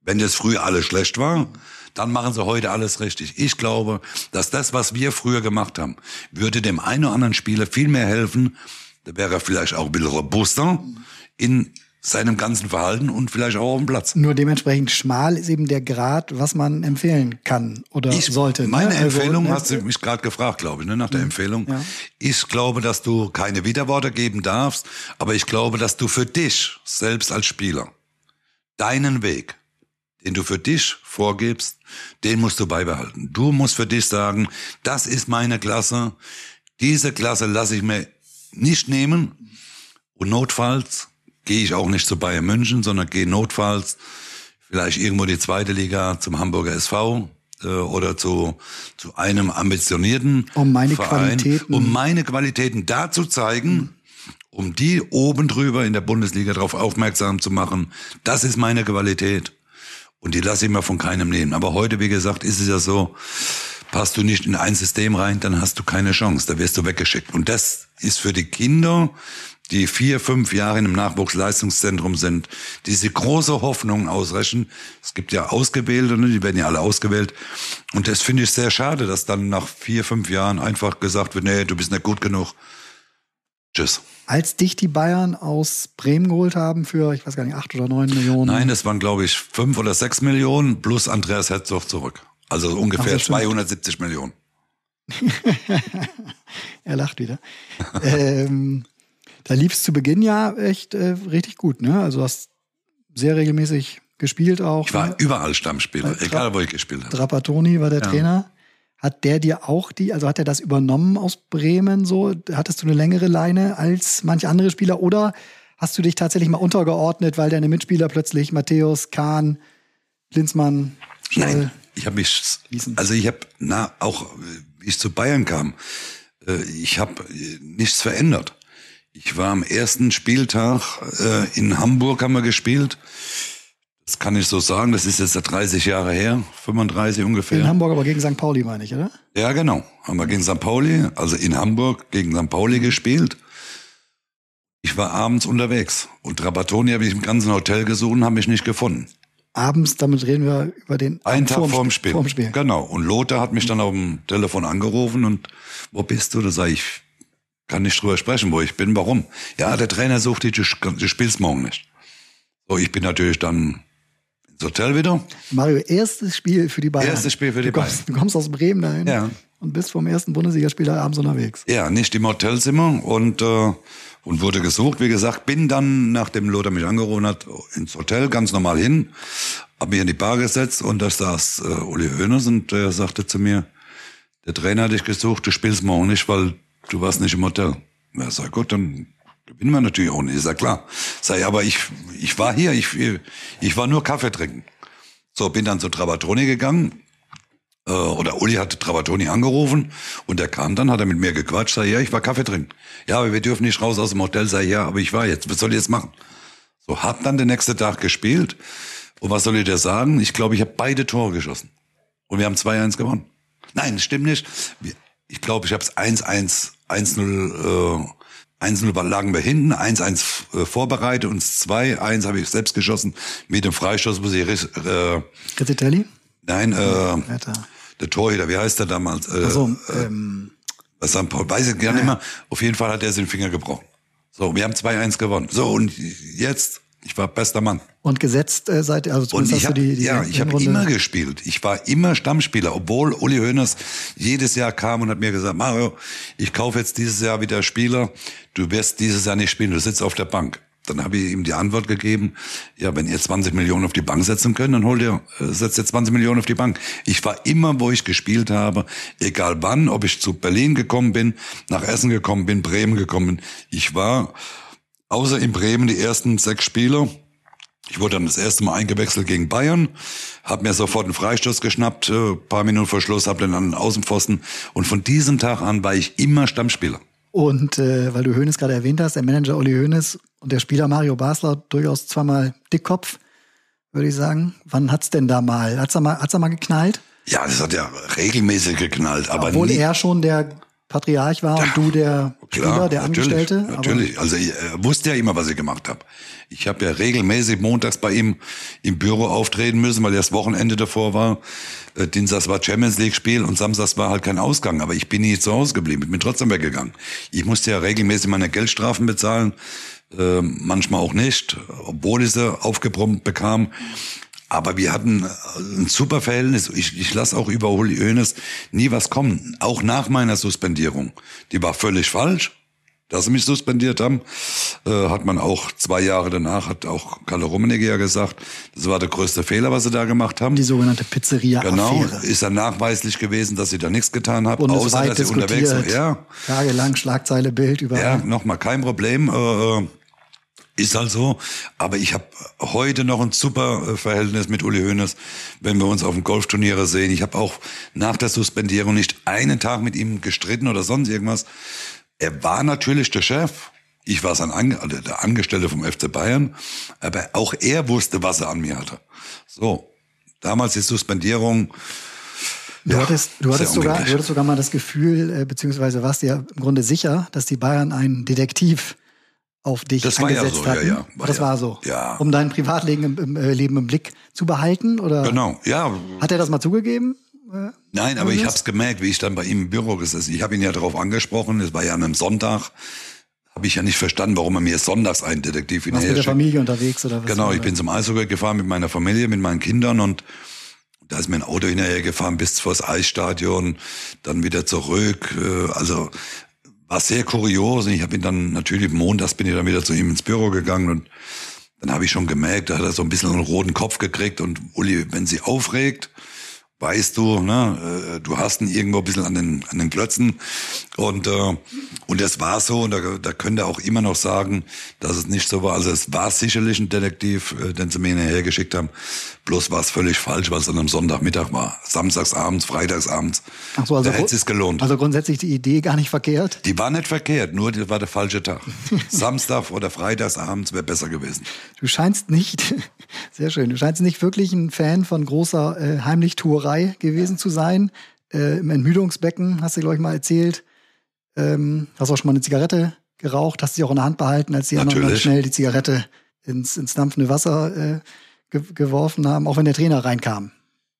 Wenn das früher alles schlecht war, dann machen sie heute alles richtig. Ich glaube, dass das, was wir früher gemacht haben, würde dem einen oder anderen Spieler viel mehr helfen. Da wäre er vielleicht auch ein bisschen robuster in seinem ganzen Verhalten und vielleicht auch auf dem Platz. Nur dementsprechend schmal ist eben der Grad, was man empfehlen kann oder ich, sollte. Ne? Meine ne? Empfehlung, also, hast du mich gerade gefragt, glaube ich, ne, nach der Empfehlung. Ja. Ich glaube, dass du keine Widerworte geben darfst, aber ich glaube, dass du für dich selbst als Spieler deinen Weg, den du für dich vorgibst, den musst du beibehalten. Du musst für dich sagen, das ist meine Klasse, diese Klasse lasse ich mir nicht nehmen und notfalls gehe ich auch nicht zu Bayern München, sondern gehe notfalls vielleicht irgendwo die zweite Liga zum Hamburger SV äh, oder zu, zu einem ambitionierten um meine Verein, Qualitäten. um meine Qualitäten da zu zeigen, mhm. um die oben drüber in der Bundesliga darauf aufmerksam zu machen. Das ist meine Qualität. Und die lasse ich mir von keinem nehmen. Aber heute, wie gesagt, ist es ja so, passt du nicht in ein System rein, dann hast du keine Chance. Da wirst du weggeschickt. Und das ist für die Kinder die vier, fünf Jahre im Nachwuchsleistungszentrum sind, diese große Hoffnung ausrechnen. Es gibt ja Ausgewählte, ne? die werden ja alle ausgewählt. Und das finde ich sehr schade, dass dann nach vier, fünf Jahren einfach gesagt wird, nee, du bist nicht gut genug. Tschüss. Als dich die Bayern aus Bremen geholt haben für, ich weiß gar nicht, acht oder neun Millionen. Nein, das waren, glaube ich, fünf oder sechs Millionen plus Andreas Herzog zurück. Also ungefähr Ach, 270 Millionen. er lacht wieder. ähm, da lief es zu Beginn ja echt äh, richtig gut, ne? Also hast sehr regelmäßig gespielt auch. Ich war ne? überall Stammspieler, egal wo ich gespielt habe. Trapattoni war der ja. Trainer. Hat der dir auch die, also hat er das übernommen aus Bremen so? Hattest du eine längere Leine als manche andere Spieler oder hast du dich tatsächlich mal untergeordnet, weil deine Mitspieler plötzlich Matthäus, Kahn, Linzmann, Schall, Nein, ich habe mich, also ich habe, na, auch wie ich zu Bayern kam, äh, ich habe äh, nichts verändert. Ich war am ersten Spieltag äh, in Hamburg, haben wir gespielt. Das kann ich so sagen, das ist jetzt 30 Jahre her, 35 ungefähr. In Hamburg aber gegen St. Pauli, meine ich, oder? Ja, genau. Haben wir gegen St. Pauli, also in Hamburg gegen St. Pauli gespielt. Ich war abends unterwegs und Trapattoni habe ich im ganzen Hotel gesucht und habe mich nicht gefunden. Abends, damit reden wir über den Einen Tag vorm vorm Sp- Spiel. vorm Spiel. Genau. Und Lothar hat mich dann auf dem Telefon angerufen und wo bist du? Da sag ich, kann nicht drüber sprechen, wo ich bin. Warum? Ja, der Trainer sucht dich, du, spielst morgen nicht. So, ich bin natürlich dann ins Hotel wieder. Mario, erstes Spiel für die Bayern. Erstes Spiel für die du kommst, Du kommst aus Bremen dahin Ja. und bist vom ersten Bundesligaspiel abends unterwegs. Ja, nicht im Hotelzimmer und, äh, und wurde gesucht. Wie gesagt, bin dann, nachdem Lothar mich angerufen hat, ins Hotel ganz normal hin, hab mich in die Bar gesetzt und da saß äh, Uli Hoeneß und der sagte zu mir, der Trainer hat dich gesucht, du spielst morgen nicht, weil du warst nicht im Hotel. Ja, sag gut, dann gewinnen wir natürlich auch nicht. Ist ja klar. Sag aber ich, ich war hier, ich, ich war nur Kaffee trinken. So, bin dann zu Trapattoni gegangen, äh, oder Uli hatte Trapattoni angerufen und der kam dann, hat er mit mir gequatscht, sag, ja, ich war Kaffee trinken. Ja, aber wir dürfen nicht raus aus dem Hotel, sag, ja, aber ich war jetzt, was soll ich jetzt machen? So, hab dann den nächsten Tag gespielt und was soll ich dir sagen? Ich glaube, ich habe beide Tore geschossen und wir haben 2-1 gewonnen. Nein, das stimmt nicht. Ich glaube, ich habe es 1-1, 1-0, äh, 1-0 war- lagen wir hinten, 1-1 äh, vorbereitet und 2-1 habe ich selbst geschossen mit dem Freistoß, muss ich, äh, Rizzitelli? nein, äh. Der Torhüter, wie heißt der damals? Äh, Also, ähm, was St. Paul, weiß ich gar nicht mehr. Auf jeden Fall hat er sich den Finger gebrochen. So, wir haben 2-1 gewonnen. So, und jetzt, ich war bester Mann. und gesetzt äh, seit, also Und ich du die, die ja, ich habe immer gespielt. Ich war immer Stammspieler, obwohl Uli Hoeneß jedes Jahr kam und hat mir gesagt, Mario, ich kaufe jetzt dieses Jahr wieder Spieler. Du wirst dieses Jahr nicht spielen, du sitzt auf der Bank. Dann habe ich ihm die Antwort gegeben, ja, wenn ihr 20 Millionen auf die Bank setzen könnt, dann holt ihr, äh, setzt ihr 20 Millionen auf die Bank. Ich war immer, wo ich gespielt habe, egal wann, ob ich zu Berlin gekommen bin, nach Essen gekommen bin, Bremen gekommen bin. Ich war, außer in Bremen, die ersten sechs Spiele, ich wurde dann das erste Mal eingewechselt gegen Bayern, habe mir sofort einen Freistoß geschnappt, äh, paar Minuten vor Schluss, habe den an Außenpfosten und von diesem Tag an war ich immer Stammspieler. Und äh, weil du Hoeneß gerade erwähnt hast, der Manager Uli Hoeneß und der Spieler Mario Basler durchaus zweimal Dickkopf, würde ich sagen. Wann hat's denn da mal? Hat's da mal, hat's da mal geknallt? Ja, das hat ja regelmäßig geknallt, aber Obwohl nie, er schon der Patriarch war und du der Spieler, der natürlich, Angestellte. Natürlich, also ich äh, wusste ja immer, was ich gemacht habe. Ich habe ja regelmäßig montags bei ihm im Büro auftreten müssen, weil ja das Wochenende davor war. Äh, Dienstags war Champions League Spiel und Samstags war halt kein Ausgang. Aber ich bin nie zu Hause geblieben, ich bin trotzdem weggegangen. Ich musste ja regelmäßig meine Geldstrafen bezahlen, äh, manchmal auch nicht, obwohl ich sie aufgebrummt bekam. Aber wir hatten äh, ein super Verhältnis. Ich, ich lasse auch über Uli Hoeneß nie was kommen. Auch nach meiner Suspendierung. Die war völlig falsch. Dass sie mich suspendiert haben, äh, hat man auch zwei Jahre danach, hat auch Kalle Rummenigge ja gesagt, das war der größte Fehler, was sie da gemacht haben. Die sogenannte Pizzeria-Affäre. Genau, ist dann nachweislich gewesen, dass sie da nichts getan haben, außer dass sie unterwegs diskutiert. war. Ja, Tagelang Schlagzeile, Bild überall. ja, nochmal kein Problem. Äh, äh, ist halt so. Aber ich habe heute noch ein super äh, Verhältnis mit Uli Hoeneß, wenn wir uns auf dem Golfturniere sehen. Ich habe auch nach der Suspendierung nicht einen Tag mit ihm gestritten oder sonst irgendwas. Er war natürlich der Chef. Ich war sein Ange also der Angestellte vom FC Bayern. Aber auch er wusste, was er an mir hatte. So. Damals die Suspendierung. Du Ja, hattest, du hattest, sogar, du hattest sogar mal das Gefühl, äh, beziehungsweise warst dir im Grunde sicher, dass die Bayern einen Detektiv auf dich Das war ja so, ja, hatten. ja, war das ja. war so. Ja. Um dein Privatleben im, im äh, Leben im Blick zu behalten? Oder Genau, ja. hat er das mal zugegeben? Nein, aber ich habe es gemerkt, wie ich dann bei ihm im Büro gesessen. Ich habe ihn ja darauf angesprochen. Es war ja an einem Sonntag. Habe ich ja nicht verstanden, warum er mir sonntags einen Detektiv Warst mit der. Familie unterwegs oder was? Genau, ich bin zum Eishockey gefahren mit meiner Familie, mit meinen Kindern und da ist mir ein Auto hinterher gefahren bis vors Eisstadion, dann wieder zurück. äh, Also war sehr kurios. Und ich habe ihn dann natürlich montags bin ich dann wieder zu ihm ins Büro gegangen und dann habe ich schon gemerkt, da hat er so ein bisschen einen roten Kopf gekriegt und Uli, wenn sie aufregt, weißt du, ne, äh, du hast ihn irgendwo ein bisschen an den, an den Klötzen und, äh, und das war so und da, da könnt ihr auch immer noch sagen, dass es nicht so war. Also es war sicherlich ein Detektiv, äh, den sie mir hinterher geschickt haben, bloß war es völlig falsch, weil es dann am Sonntagmittag war. Samstagsabends, freitagsabends. Ach so, also, da hätte es gelohnt. also grundsätzlich die Idee gar nicht verkehrt. die war nicht verkehrt, nur das war der falsche Tag. Samstag oder freitagsabends wäre besser gewesen. Du scheinst nicht, sehr schön, du scheinst nicht wirklich ein Fan von großer äh, Heimlichtuerei gewesen zu sein. Äh, Im Entmüdungsbecken hast du, glaube ich, mal erzählt. Ähm, hast auch schon mal eine Zigarette geraucht, hast sie auch in der Hand behalten, als die anderen dann schnell die Zigarette ins, ins dampfende Wasser äh, ge geworfen haben, auch wenn der Trainer reinkam.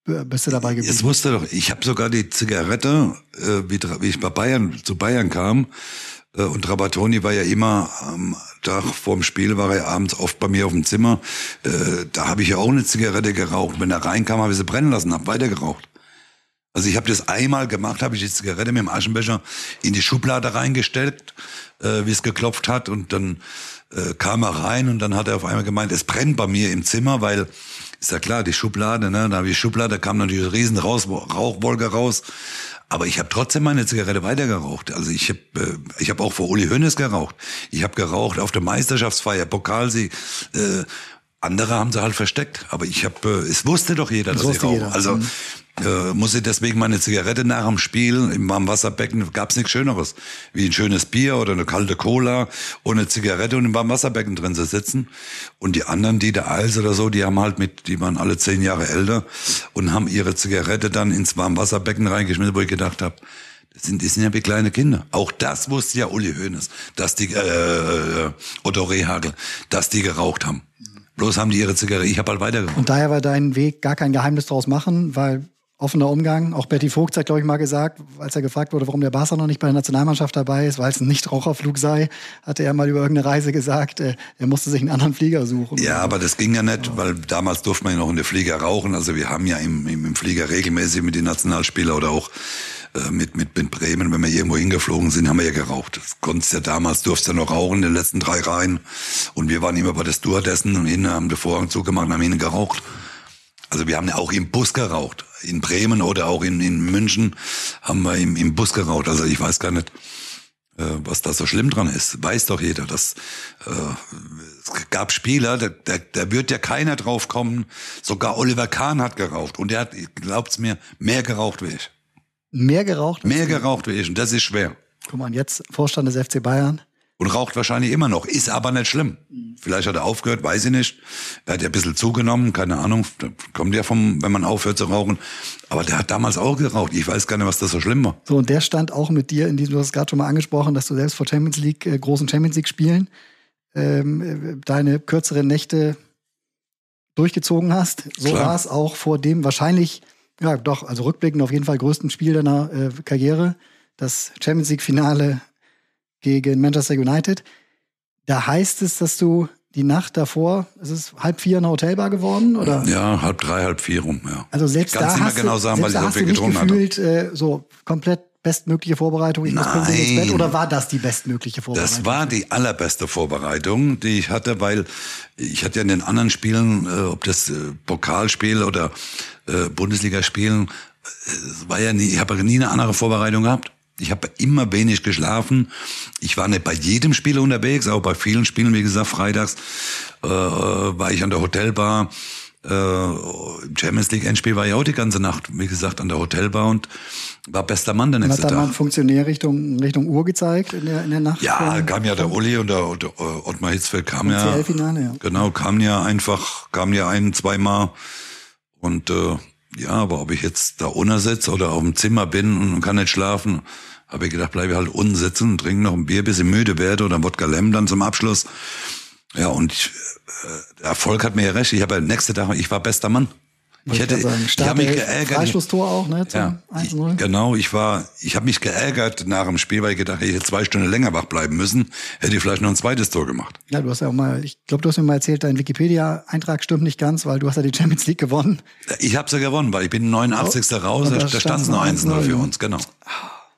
Bist du dabei geblieben? Es wusste doch, ich habe sogar die Zigarette, äh, wie, wie ich bei Bayern zu Bayern kam, äh, und Trabatoni war ja immer am Tag vorm Spiel, war er abends oft bei mir auf dem Zimmer. Äh, da habe ich ja auch eine Zigarette geraucht. Wenn er reinkam, habe ich sie brennen lassen, habe weiter geraucht. Also ich habe das einmal gemacht, habe ich die Zigarette mit dem Aschenbecher in die Schublade reingestellt, äh, wie es geklopft hat und dann äh, kam er rein und dann hat er auf einmal gemeint, es brennt bei mir im Zimmer, weil ist ja klar, die Schublade, ne, da habe ich die Schublade, kam natürlich eine riesen Rauchwolke raus. Aber ich habe trotzdem meine Zigarette weitergeraucht. Also ich habe äh, ich hab auch vor Uli Hoeneß geraucht. Ich habe geraucht auf der Meisterschaftsfeier, Pokalsieg. Äh, andere haben sie halt versteckt. Aber ich habe, äh, es wusste doch jeder, das dass ich rauche. Also mhm äh, muss ich deswegen meine Zigarette nach dem Spiel im Warmwasserbecken, gab's nichts Schöneres, wie ein schönes Bier oder eine kalte Cola ohne Zigarette und im Warmwasserbecken drin zu sitzen. Und die anderen, die der Eils oder so, die haben halt mit, die waren alle zehn Jahre älter und haben ihre Zigarette dann ins Warmwasserbecken reingeschmissen, wo ich gedacht habe, das sind, die sind ja wie kleine Kinder. Auch das wusste ja Uli Hoeneß, dass die, äh, äh Otto Rehagel, dass die geraucht haben. Bloß haben die ihre Zigarette, ich habe halt weitergeraucht. Und daher war dein Weg gar kein Geheimnis draus machen, weil offener Umgang. Auch Betty Vogt hat, glaube ich, mal gesagt, als er gefragt wurde, warum der Barca noch nicht bei der Nationalmannschaft dabei ist, weil es ein Nichtraucherflug sei, hatte er mal über irgendeine Reise gesagt, äh, er musste sich einen anderen Flieger suchen. Ja, aber das ging ja nicht, weil damals durfte man ja noch in der Flieger rauchen. Also wir haben ja im, im Flieger regelmäßig mit den Nationalspielern oder auch mit, mit, mit Bremen, wenn wir irgendwo hingeflogen sind, haben wir ja geraucht. Das konntest ja damals, durfst ja noch rauchen in den letzten drei Reihen. Und wir waren immer bei der Stewardessen und innen haben den Vorhang zugemacht und haben innen geraucht. Also wir haben ja auch im Bus geraucht. In Bremen oder auch in, in München haben wir im, im Bus geraucht. Also ich weiß gar nicht, äh, was da so schlimm dran ist. Weiß doch jeder. dass äh, es gab Spieler, da, da, da wird ja keiner drauf kommen. Sogar Oliver Kahn hat geraucht. Und der hat, glaubt's mir, mehr geraucht wie ich. Mehr geraucht? Mehr geraucht wie ich. Und das ist schwer. Guck mal, jetzt Vorstand des FC Bayern und raucht wahrscheinlich immer noch. Ist aber nicht schlimm. Vielleicht hat er aufgehört, weiß ich nicht. Er hat ja ein bisschen zugenommen, keine Ahnung. kommt ja vom, wenn man aufhört zu rauchen. Aber der hat damals auch geraucht. Ich weiß gar nicht, was das so schlimm war. So, und der stand auch mit dir in diesem, du hast gerade schon mal angesprochen, dass du selbst vor Champions League, äh, großen Champions League Spielen, ähm, äh, deine kürzeren Nächte durchgezogen hast. So war es auch vor dem wahrscheinlich, ja doch, also rückblickend auf jeden Fall größten Spiel deiner äh, Karriere. Das Champions League Finale gegen Manchester United. Da heißt es, dass du die Nacht davor, es ist halb vier in der Hotelbar geworden, oder? Ja, halb drei, halb vier rum, ja. Also selbst Kannst da hast genau du, sagen, weil ich so viel getrunken gefühlt, äh, so komplett bestmögliche Vorbereitung, ich muss ins Bett, oder war das die bestmögliche Vorbereitung? Das war die allerbeste Vorbereitung, die ich hatte, weil ich hatte ja in den anderen Spielen, äh, ob das äh, Pokalspiel oder äh, Bundesligaspielen, äh, war ja nie, ich habe nie eine andere Vorbereitung gehabt. Ich habe immer wenig geschlafen. Ich war nicht bei jedem Spiel unterwegs, auch bei vielen Spielen, wie gesagt, freitags äh, war ich an der Hotelbar. Äh, Im Champions League Endspiel war ich auch die ganze Nacht, wie gesagt, an der Hotelbar und war bester Mann der nächste Tag. Hat da mal ein Funktionär Richtung, Richtung Uhr gezeigt in der, in der Nacht? Ja, kam ja der Uli und der, der äh, Ottmar Hitzfeld kam ja. Ja. Genau, kam ja einfach, kam ja ein, zweimal und äh, ja, aber ob ich jetzt da unten oder auf dem Zimmer bin und kann nicht schlafen, habe ich gedacht, bleibe halt unten sitzen und trinke noch ein Bier, bis ich müde werde oder ein Wodka Lem dann zum Abschluss. Ja, und ich, äh, der Erfolg hat mir ja recht. Ich habe ja nächste Tag, ich war bester Mann. Ich hätte, ich habe mich geärgert. Freistoßtor auch, ne? Ja, 1 genau, ich war, ich habe mich geärgert nach dem Spiel, weil ich gedacht, ich hätte zwei Stunden länger wach bleiben müssen, hätte ich vielleicht noch ein zweites Tor gemacht. Ja, du hast ja auch mal, ich glaube, du hast mir mal erzählt, dein Wikipedia-Eintrag stimmt nicht ganz, weil du hast ja die Champions League gewonnen. Ich habe sie ja gewonnen, weil ich bin 89. Oh, raus, da, da stand es noch 1-0 für uns, genau.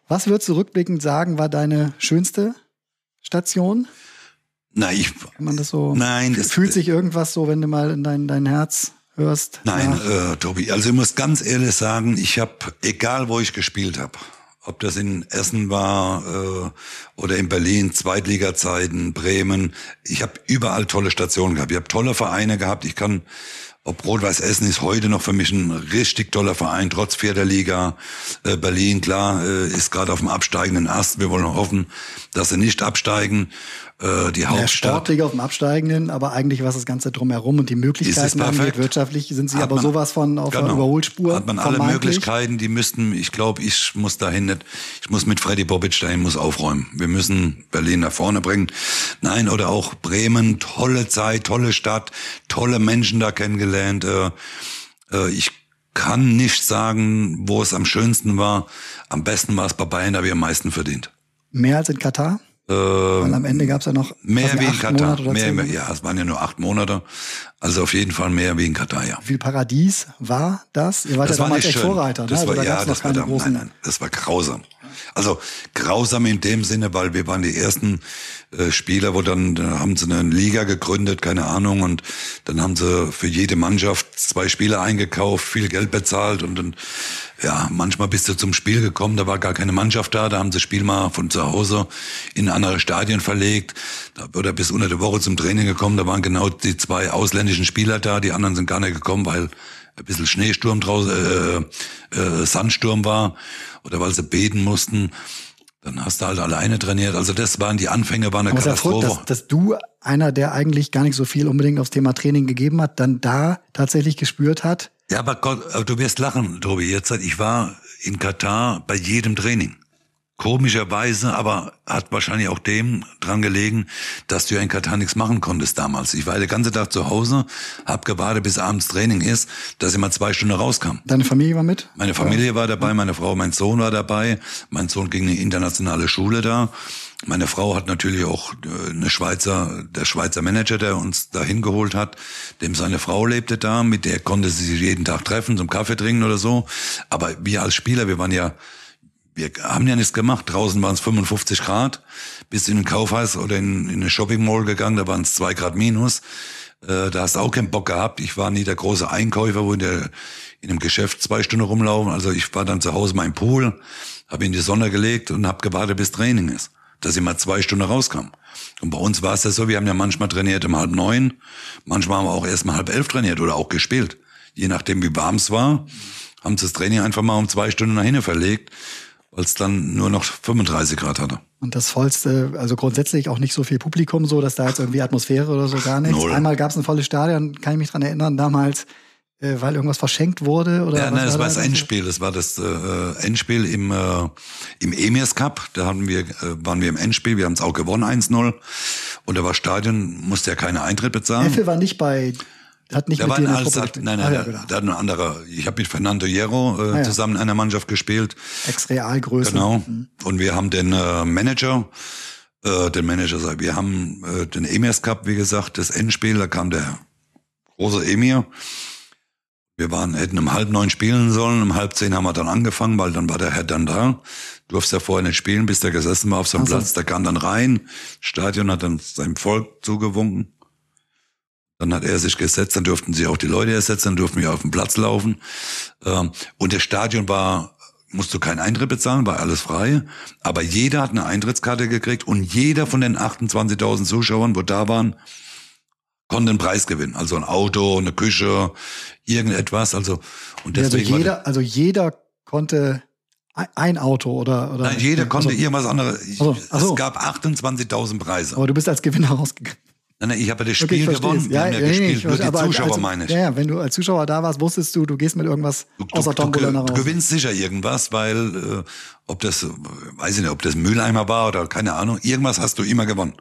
Was würdest du rückblickend sagen, war deine schönste Station? Na, ich. Kann man das so? Nein. Fühlt sich irgendwas so, wenn du mal in dein, dein Herz hörst? Nein, äh, Tobi, also ich muss ganz ehrlich sagen, ich habe, egal wo ich gespielt habe, ob das in Essen war äh, oder in Berlin, Zweitliga-Zeiten, Bremen, ich habe überall tolle Stationen gehabt. Ich habe tolle Vereine gehabt. Ich kann ob Rot-Weiß Essen ist heute noch für mich ein richtig toller Verein, trotz vierter Liga. Äh, Berlin, klar, äh, ist gerade auf dem absteigenden Ast. Wir wollen hoffen, dass sie nicht absteigen. Äh, die Ja, Hauptstadt. sportlich auf dem Absteigenden, aber eigentlich was das Ganze drumherum und die Möglichkeiten angeht, wirtschaftlich sind sie Hat aber man- sowas von auf der Genau. Überholspur. Hat man alle. Möglichkeiten, die müssten, ich glaube, ich muss dahin nicht, ich muss mit Freddy Bobic dahin, muss aufräumen. Wir müssen Berlin nach vorne bringen. Nein, oder auch Bremen, tolle Zeit, tolle Stadt, tolle Menschen da kennengelernt. Äh, äh, ich kann nicht sagen, wo es am schönsten war. Am besten war es bei Bayern, da habe ich am meisten verdient. Mehr als in Katar? Äh, Weil am Ende gab es ja noch mehr wie in acht Katar. Monate oder Mehr, mehr, ja, es waren ja nur acht Monate. Also auf jeden Fall mehr wie in Katar, ja. Wie Paradies war das? Ihr wart Das ja war damals echt. Vorreiter. Das ne? war, also da ja, das war, da, nein, nein, das war grausam. Also grausam in dem Sinne, weil wir waren die ersten äh, Spieler, wo dann da haben sie eine Liga gegründet, keine Ahnung, und dann haben sie für jede Mannschaft zwei Spieler eingekauft, viel Geld bezahlt und dann ja, manchmal bist du zum Spiel gekommen, da war gar keine Mannschaft da, da haben sie das Spiel mal von zu Hause in andere Stadien verlegt, da, oder bis unter der Woche zum Training gekommen, da waren genau die zwei ausländischen Spieler da, die anderen sind gar nicht gekommen, weil ein bisschen Schneesturm draußen, äh, äh, Sandsturm war oder weil sie beten mussten. Dann hast du halt alleine trainiert. Also das waren die Anfänge, war eine Aber Katastrophe. dass, dass du, einer, der eigentlich gar nicht so viel unbedingt aufs Thema Training gegeben hat, dann da tatsächlich gespürt hat, Ja, aber Gott, aber du wirst lachen, Tobi. Jetzt, ich war in Katar bei jedem Training. Komischerweise, aber hat wahrscheinlich auch dem dran gelegen, dass du ja in Katar nichts machen konntest damals. Ich war den ganzen Tag zu Hause, hab gewartet, bis abends Training ist, dass ich mal zwei Stunden rauskam. deine Familie war mit? Meine Familie war dabei, meine Frau, mein Sohn war dabei. Mein Sohn ging in eine internationale Schule da. Meine Frau hat natürlich auch äh, eine Schweizer, der Schweizer Manager, der uns dahin geholt hat, dem seine Frau lebte da, mit der konnte sie sich jeden Tag treffen, zum Kaffee trinken oder so. Aber wir als Spieler, wir waren ja, wir haben ja nichts gemacht. Draußen waren es 55 Grad. Bist in ein Kaufhaus oder in, in eine Shopping Mall gegangen, da waren es zwei Grad minus. Äh, da hast du auch keinen Bock gehabt. Ich war nie der große Einkäufer, wo in, der, in einem Geschäft zwei Stunden rumlaufen. Also ich war dann zu Hause mein Pool, habe in die Sonne gelegt und habe gewartet, bis Training ist. Dass ich mal zwei Stunden rauskam. Und bei uns war es ja so, wir haben ja manchmal trainiert um halb neun, manchmal haben wir auch erst mal halb elf trainiert oder auch gespielt. Je nachdem, wie warm es war, haben sie das Training einfach mal um zwei Stunden nach hinten verlegt, weil es dann nur noch 35 Grad hatte. Und das vollste, also grundsätzlich auch nicht so viel Publikum, so dass da jetzt irgendwie Atmosphäre oder so gar nichts. Null. Einmal gab es ein volles Stadion, kann ich mich dran erinnern, damals, äh, weil irgendwas verschenkt wurde oder Ja, was nein, das war da? das Endspiel. Das war das äh, Endspiel im, äh, im Emirs Cup. Da hatten wir, äh, waren wir im Endspiel. Wir haben es auch gewonnen, 1-0. Und da war Stadion, musste ja keine Eintritt bezahlen. Effe war nicht bei, hat nicht Da mit war dir in der Truppe hat, gespielt. nein, Ah, nein, ja, genau. da hat ein anderer, ich habe mit Fernando Hierro äh, Ah, ja. zusammen in einer Mannschaft gespielt. Ex-Realgröße. Genau. Und wir haben den äh, Manager, äh, den Manager, wir haben äh, den Emirs Cup, wie gesagt, das Endspiel, da kam der große Emir. Wir waren, hätten um halb neun spielen sollen, um halb zehn haben wir dann angefangen, weil dann war der Herr dann da. Du durfst ja vorher nicht spielen, bis der gesessen war auf seinem Ach so. Platz. Der kam dann rein, Stadion hat dann seinem Volk zugewunken. Dann hat er sich gesetzt, dann durften sie auch die Leute ersetzen, dann durften wir auf den Platz laufen. Ähm, Und das Stadion war, musst du keinen Eintritt bezahlen, war alles frei. Aber jeder hat eine Eintrittskarte gekriegt und jeder von den 28.000 Zuschauern, wo da waren, konnte einen Preis gewinnen. Also ein Auto, eine Küche, irgendetwas. Also, und Also deswegen war jeder, also jeder konnte ein- Auto oder, oder Nein, jeder konnte also, irgendwas anderes. so, ach so. Es gab 28.000 Preise. Aber du bist als Gewinner rausgegangen. Nein, nein, ich habe ja das Okay, Spiel es. gewonnen. Wir haben ja gespielt, nur die Zuschauer als, meine ich. Ja, ja, wenn du als Zuschauer da warst, wusstest du, du gehst mit irgendwas Du, du, außer du, Tombola nach du Hause. gewinnst sicher irgendwas, weil äh, ob das, weiß ich nicht, ob das Mülleimer war oder keine Ahnung, irgendwas hast du immer gewonnen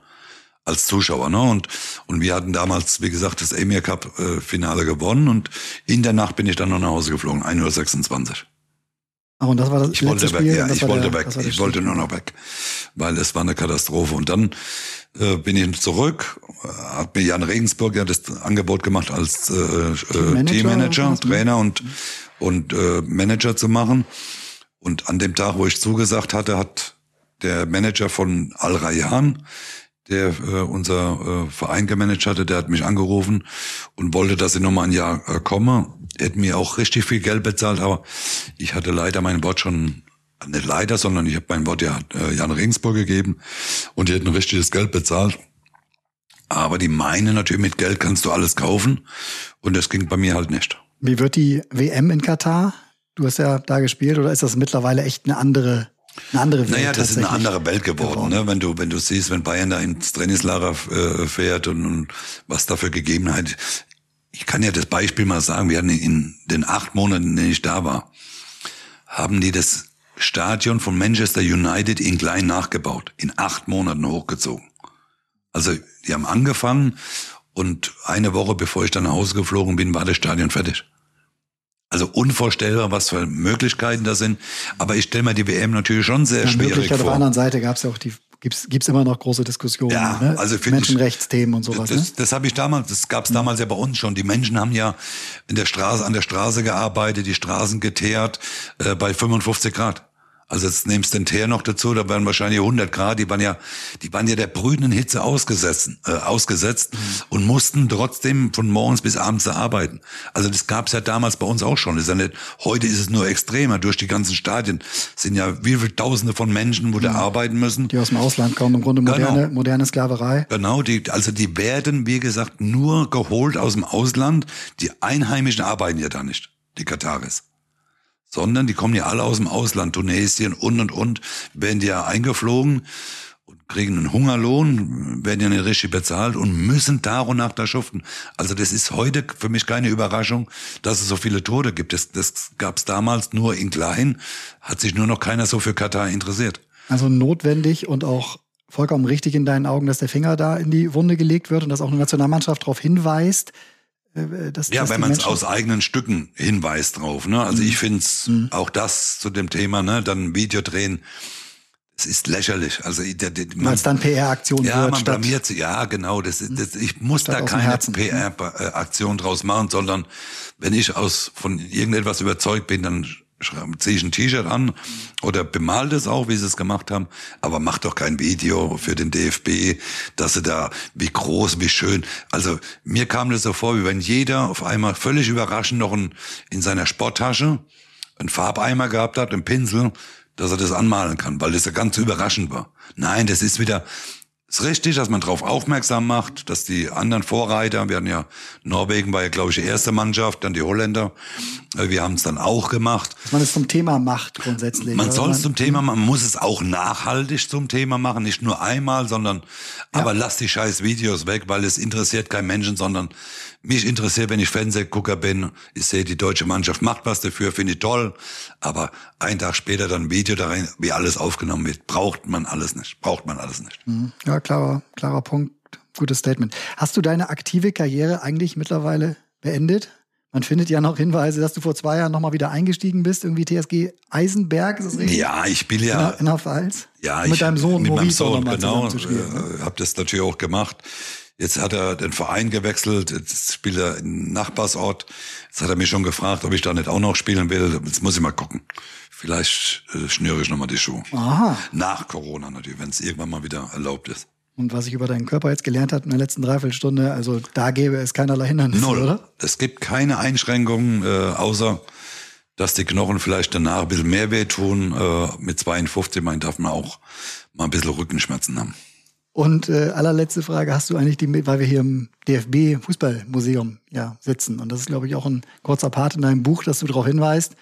als Zuschauer. Ne? Und, und wir hatten damals, wie gesagt, das Emir Cup äh, Finale gewonnen und in der Nacht bin ich dann noch nach Hause geflogen, 1.26 Uhr. Ach, und das war das Ich letzte wollte weg, Spiel. ja, und das ich wollte der, weg. Ich wollte nur noch weg, weil es war eine Katastrophe. Und dann äh, bin ich zurück, äh, hat mir Jan Regensburg ja das Angebot gemacht, als äh, äh, Teammanager was? Trainer und, und äh, Manager zu machen. Und an dem Tag, wo ich zugesagt hatte, hat der Manager von Al Rayyan, der äh, unser äh, Verein gemanagt hatte, der hat mich angerufen und wollte, dass ich nochmal ein Jahr äh, komme. Hat mir auch richtig viel Geld bezahlt, aber ich hatte leider mein Wort schon, nicht leider, sondern ich habe mein Wort ja äh, Jan Regensburg gegeben und die hätten richtiges Geld bezahlt. Aber die meinen natürlich, mit Geld kannst du alles kaufen und das ging bei mir halt nicht. Wie wird die WM in Katar? Du hast ja da gespielt oder ist das mittlerweile echt eine andere eine andere Welt. Naja, das ist eine andere Welt geworden, ne? Wenn du, wenn du siehst, wenn Bayern da ins Trainingslager äh, fährt und, und was da für Gegebenheit. Ich kann ja das Beispiel mal sagen, wir hatten in den acht Monaten, in denen ich da war, haben die das Stadion von Manchester United in klein nachgebaut, in acht Monaten hochgezogen. Also die haben angefangen und eine Woche bevor ich dann nach Hause geflogen bin, war das Stadion fertig. Also unvorstellbar, was für Möglichkeiten da sind. Aber ich stelle mir die WM natürlich schon sehr Ja, schwierig Möglichkeit auf der vor. anderen Seite gab es ja auch die, gibt's, gibt's immer noch große Diskussionen, Ja, ne? also Menschenrechtsthemen und sowas. Das, ne? das habe ich damals, das gab es damals ja bei uns schon. Die Menschen haben ja in der Straße, an der Straße gearbeitet, die Straßen geteert äh, bei 55 Grad. Also jetzt nimmst du den Teer noch dazu, da waren wahrscheinlich 100 Grad. Die waren ja, die waren ja der brütenden Hitze ausgesetzt, äh, ausgesetzt und mussten trotzdem von morgens bis abends da arbeiten. Also das gab's ja damals bei uns auch schon. Das ist ja nicht, heute ist es nur extremer. Durch die ganzen Stadien sind ja wie viele Tausende von Menschen, wo da arbeiten müssen. Die aus dem Ausland kommen, im Grunde Genau. moderne, moderne Sklaverei. Genau, die, also die werden, wie gesagt, nur geholt aus dem Ausland. Die Einheimischen arbeiten ja da nicht, die Kataris. Sondern die kommen ja alle aus dem Ausland, Tunesien und und und, werden ja eingeflogen und kriegen einen Hungerlohn, werden ja nicht richtig bezahlt und müssen nach da schuften. Also das ist heute für mich keine Überraschung, dass es so viele Tote gibt. Das, das gab es damals nur in klein, hat sich nur noch keiner so für Katar interessiert. Also notwendig und auch vollkommen richtig in deinen Augen, dass der Finger da in die Wunde gelegt wird und dass auch eine Nationalmannschaft darauf hinweist, äh, dass, Ja, dass wenn man es aus eigenen Stücken hinweist drauf. Ne? Also ich finde es auch das zu dem Thema, ne, dann Video drehen, es ist lächerlich. Also man, es dann PR-Aktion ja, man statt- blamiert sich. Ja, genau. Das, das, ich muss Statt da keine Herzen. PR-Aktion draus machen, sondern wenn ich aus von irgendetwas überzeugt bin, dann ziehe ich ein T-Shirt an oder bemal das auch, wie sie es gemacht haben. Aber mach doch kein Video für den DFB, dass sie da, wie groß, wie schön. Also mir kam das so vor, wie wenn jeder auf einmal völlig überraschend noch ein, in seiner Sporttasche einen Farbeimer gehabt hat, einen Pinsel, dass er das anmalen kann, weil das ja ganz überraschend war. Nein, das ist wieder, ist richtig, dass man darauf aufmerksam macht, dass die anderen Vorreiter, wir hatten ja, Norwegen war ja, glaube ich, die erste Mannschaft, dann die Holländer, äh, wir haben es dann auch gemacht. dass man es zum Thema macht grundsätzlich. Man soll es zum Thema machen, man muss es auch nachhaltig zum Thema machen, nicht nur einmal, sondern, aber lass die scheiß Videos weg, weil es interessiert keinen Menschen, sondern mich interessiert, wenn ich Fernsehgucker bin, ich sehe, die deutsche Mannschaft macht was dafür, finde ich toll, aber ein Tag später dann ein Video da rein, wie alles aufgenommen wird, braucht man alles nicht, braucht man alles nicht. Ja, klarer, klarer Punkt. Gutes Statement. Hast du deine aktive Karriere eigentlich mittlerweile beendet? Man findet ja noch Hinweise, dass du vor zwei Jahren nochmal wieder eingestiegen bist, irgendwie TSG Eisenberg, ist das richtig? Ja, ich spiele In ja, In der Pfalz? Ja, Mit ich, deinem Sohn mit meinem Maurice auch Sohn, genau. ne? Äh, hab das natürlich auch gemacht. Jetzt hat er den Verein gewechselt, jetzt spielt er im Nachbarsort. Jetzt hat er mich schon gefragt, ob ich da nicht auch noch spielen will. Jetzt muss ich mal gucken. Vielleicht äh, schnüre ich nochmal die Schuhe. Aha. Nach Corona natürlich, wenn es irgendwann mal wieder erlaubt ist. Und was ich über deinen Körper jetzt gelernt habe in der letzten Dreiviertelstunde, also da gäbe es keinerlei Hindernisse, Null. oder? Es gibt keine Einschränkungen, äh, außer dass die Knochen vielleicht danach ein bisschen mehr wehtun. Äh, mit 52, mein, darf man auch mal ein bisschen Rückenschmerzen haben. Und äh, allerletzte Frage, hast du eigentlich die, weil wir hier im DFB Fußballmuseum ja sitzen und das ist glaube ich auch ein kurzer Part in deinem Buch, dass du darauf hinweist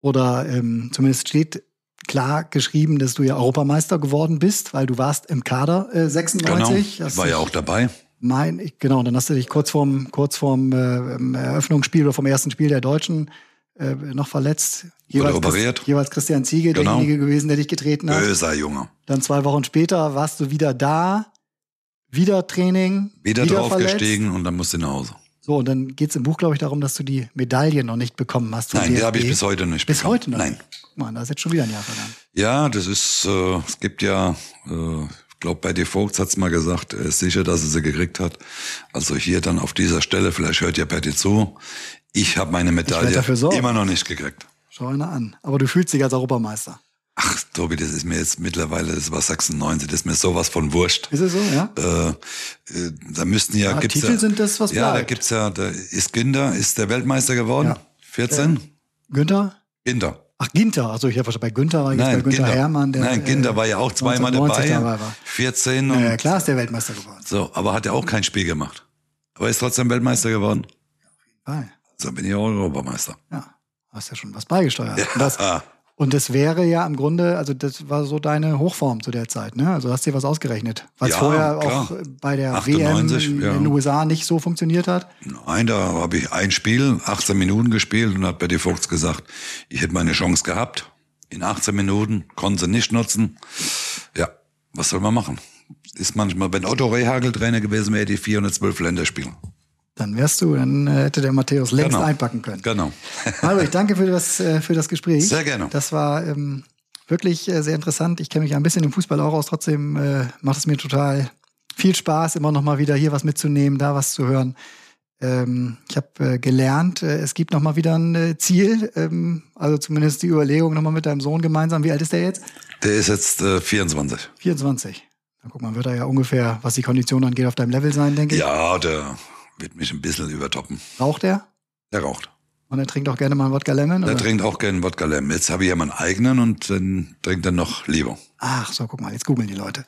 oder ähm, zumindest steht klar geschrieben, dass du ja Europameister geworden bist, weil du warst im Kader äh, 96. Genau, ich war ja auch dabei. Mein, ich, genau, dann hast du dich kurz vorm, kurz vorm äh, Eröffnungsspiel oder vom ersten Spiel der Deutschen äh, noch verletzt. Jeweils, operiert. Christ- jeweils Christian Ziege, Genau. derjenige gewesen, der dich getreten hat. Böser Junge. Dann zwei Wochen später warst du wieder da, wieder Training, Wieder, verletzt. draufgestiegen und dann musste ich nach Hause. So, und dann geht's im Buch, glaube ich, darum, dass du die Medaille noch nicht bekommen hast. Nein, die DFB. habe ich bis heute nicht Bis bekommen. heute noch Nein. nicht. Guck mal, da ist jetzt schon wieder ein Jahr vergangen. Ja, das ist, äh, es gibt ja, äh, ich glaube, bei die Vogts hat's mal gesagt, er ist sicher, dass er sie gekriegt hat. Also hier dann auf dieser Stelle, vielleicht hört ja Patty zu, ich habe meine Medaille immer noch nicht gekriegt. Schau einer an. Aber du fühlst dich als Europameister. Ach, Tobi, das ist mir jetzt mittlerweile, das war 96, das ist mir sowas von wurscht. Ist es so, ja? Äh, äh, da müssten ja, Ja, gibt's Titel ja, sind das, was Ja, da bleibt. gibt's ja, da ist Ginder, ist der Weltmeister geworden, Ja. 14, Günther? Ginder. Ach, Ginter. Also ich habe bei Günther war jetzt bei Nein, Günther Ginder. Hermann. Der, Nein, Ginder äh, war ja auch zweimal 1990 dabei. dabei war. 14 und Ja, ja, klar ist der Weltmeister geworden. so, aber hat ja auch kein Spiel gemacht. Aber ist trotzdem Weltmeister geworden. Geil. So bin ich auch Europameister. Ja, hast ja schon was beigesteuert. Ja. Und das. Und das wäre ja im Grunde, also das war so deine Hochform zu der Zeit, ne? Also hast dir was ausgerechnet. Es Ja, vorher klar. auch bei der 98, WM in ja. den USA nicht so funktioniert hat. Nein, da habe ich ein Spiel, 18 Minuten gespielt und hat Betty Vogts gesagt, ich hätte meine Chance gehabt. In 18 Minuten, konnte sie nicht nutzen. Ja, was soll man machen? Ist manchmal, wenn Otto Rehagel Trainer gewesen wäre, die 412 Länderspiele. Dann wärst du, dann äh, hätte der Matthäus längst Genau. einpacken können. Genau. Mario, ich danke für das, äh, für das Gespräch. Sehr gerne. Das war ähm, wirklich äh, sehr interessant. Ich kenne mich ja ein bisschen im Fußball auch aus. Trotzdem äh, macht es mir total viel Spaß, immer noch mal wieder hier was mitzunehmen, da was zu hören. Ähm, ich habe äh, gelernt, äh, es gibt noch mal wieder ein äh, Ziel, ähm, also zumindest die Überlegung noch mal mit deinem Sohn gemeinsam. Wie alt ist der jetzt? Der ist jetzt äh, 24. 24. Na guck mal, wird er ja ungefähr, was die Kondition angeht, auf deinem Level sein, denke ich. Ja, der wird mich ein bisschen übertoppen. Raucht er? Der raucht. Und er trinkt auch gerne mal einen Wodka Lemon? Der oder? trinkt auch gern Wodka Lem. Jetzt habe ich ja meinen eigenen und dann trinkt er noch lieber. Ach so, guck mal, jetzt googeln die Leute.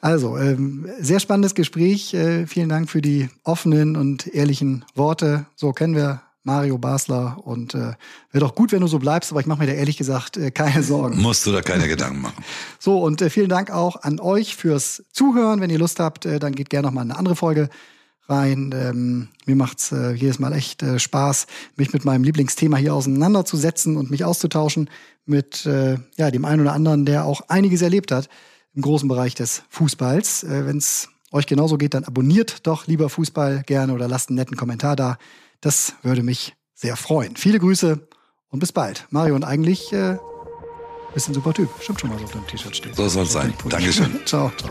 Also, ähm, sehr spannendes Gespräch. Äh, vielen Dank für die offenen und ehrlichen Worte. So kennen wir Mario Basler und äh, wäre doch gut, wenn du so bleibst, aber ich mache mir da ehrlich gesagt äh, keine Sorgen. Musst du da keine Gedanken machen. So, und äh, vielen Dank auch an euch fürs Zuhören. Wenn ihr Lust habt, äh, dann geht gerne noch mal in eine andere Folge rein. Ähm, mir macht's äh, jedes Mal echt äh, Spaß, mich mit meinem Lieblingsthema hier auseinanderzusetzen und mich auszutauschen mit äh, ja, dem einen oder anderen, der auch einiges erlebt hat im großen Bereich des Fußballs. Äh, Wenn es euch genauso geht, dann abonniert doch lieber Fußball gerne oder lasst einen netten Kommentar da. Das würde mich sehr freuen. Viele Grüße und bis bald. Mario, und eigentlich äh, bist ein super Typ. Stimmt schon, was auf deinem T-Shirt steht. So soll's sein. Pulli. Dankeschön. ciao, ciao.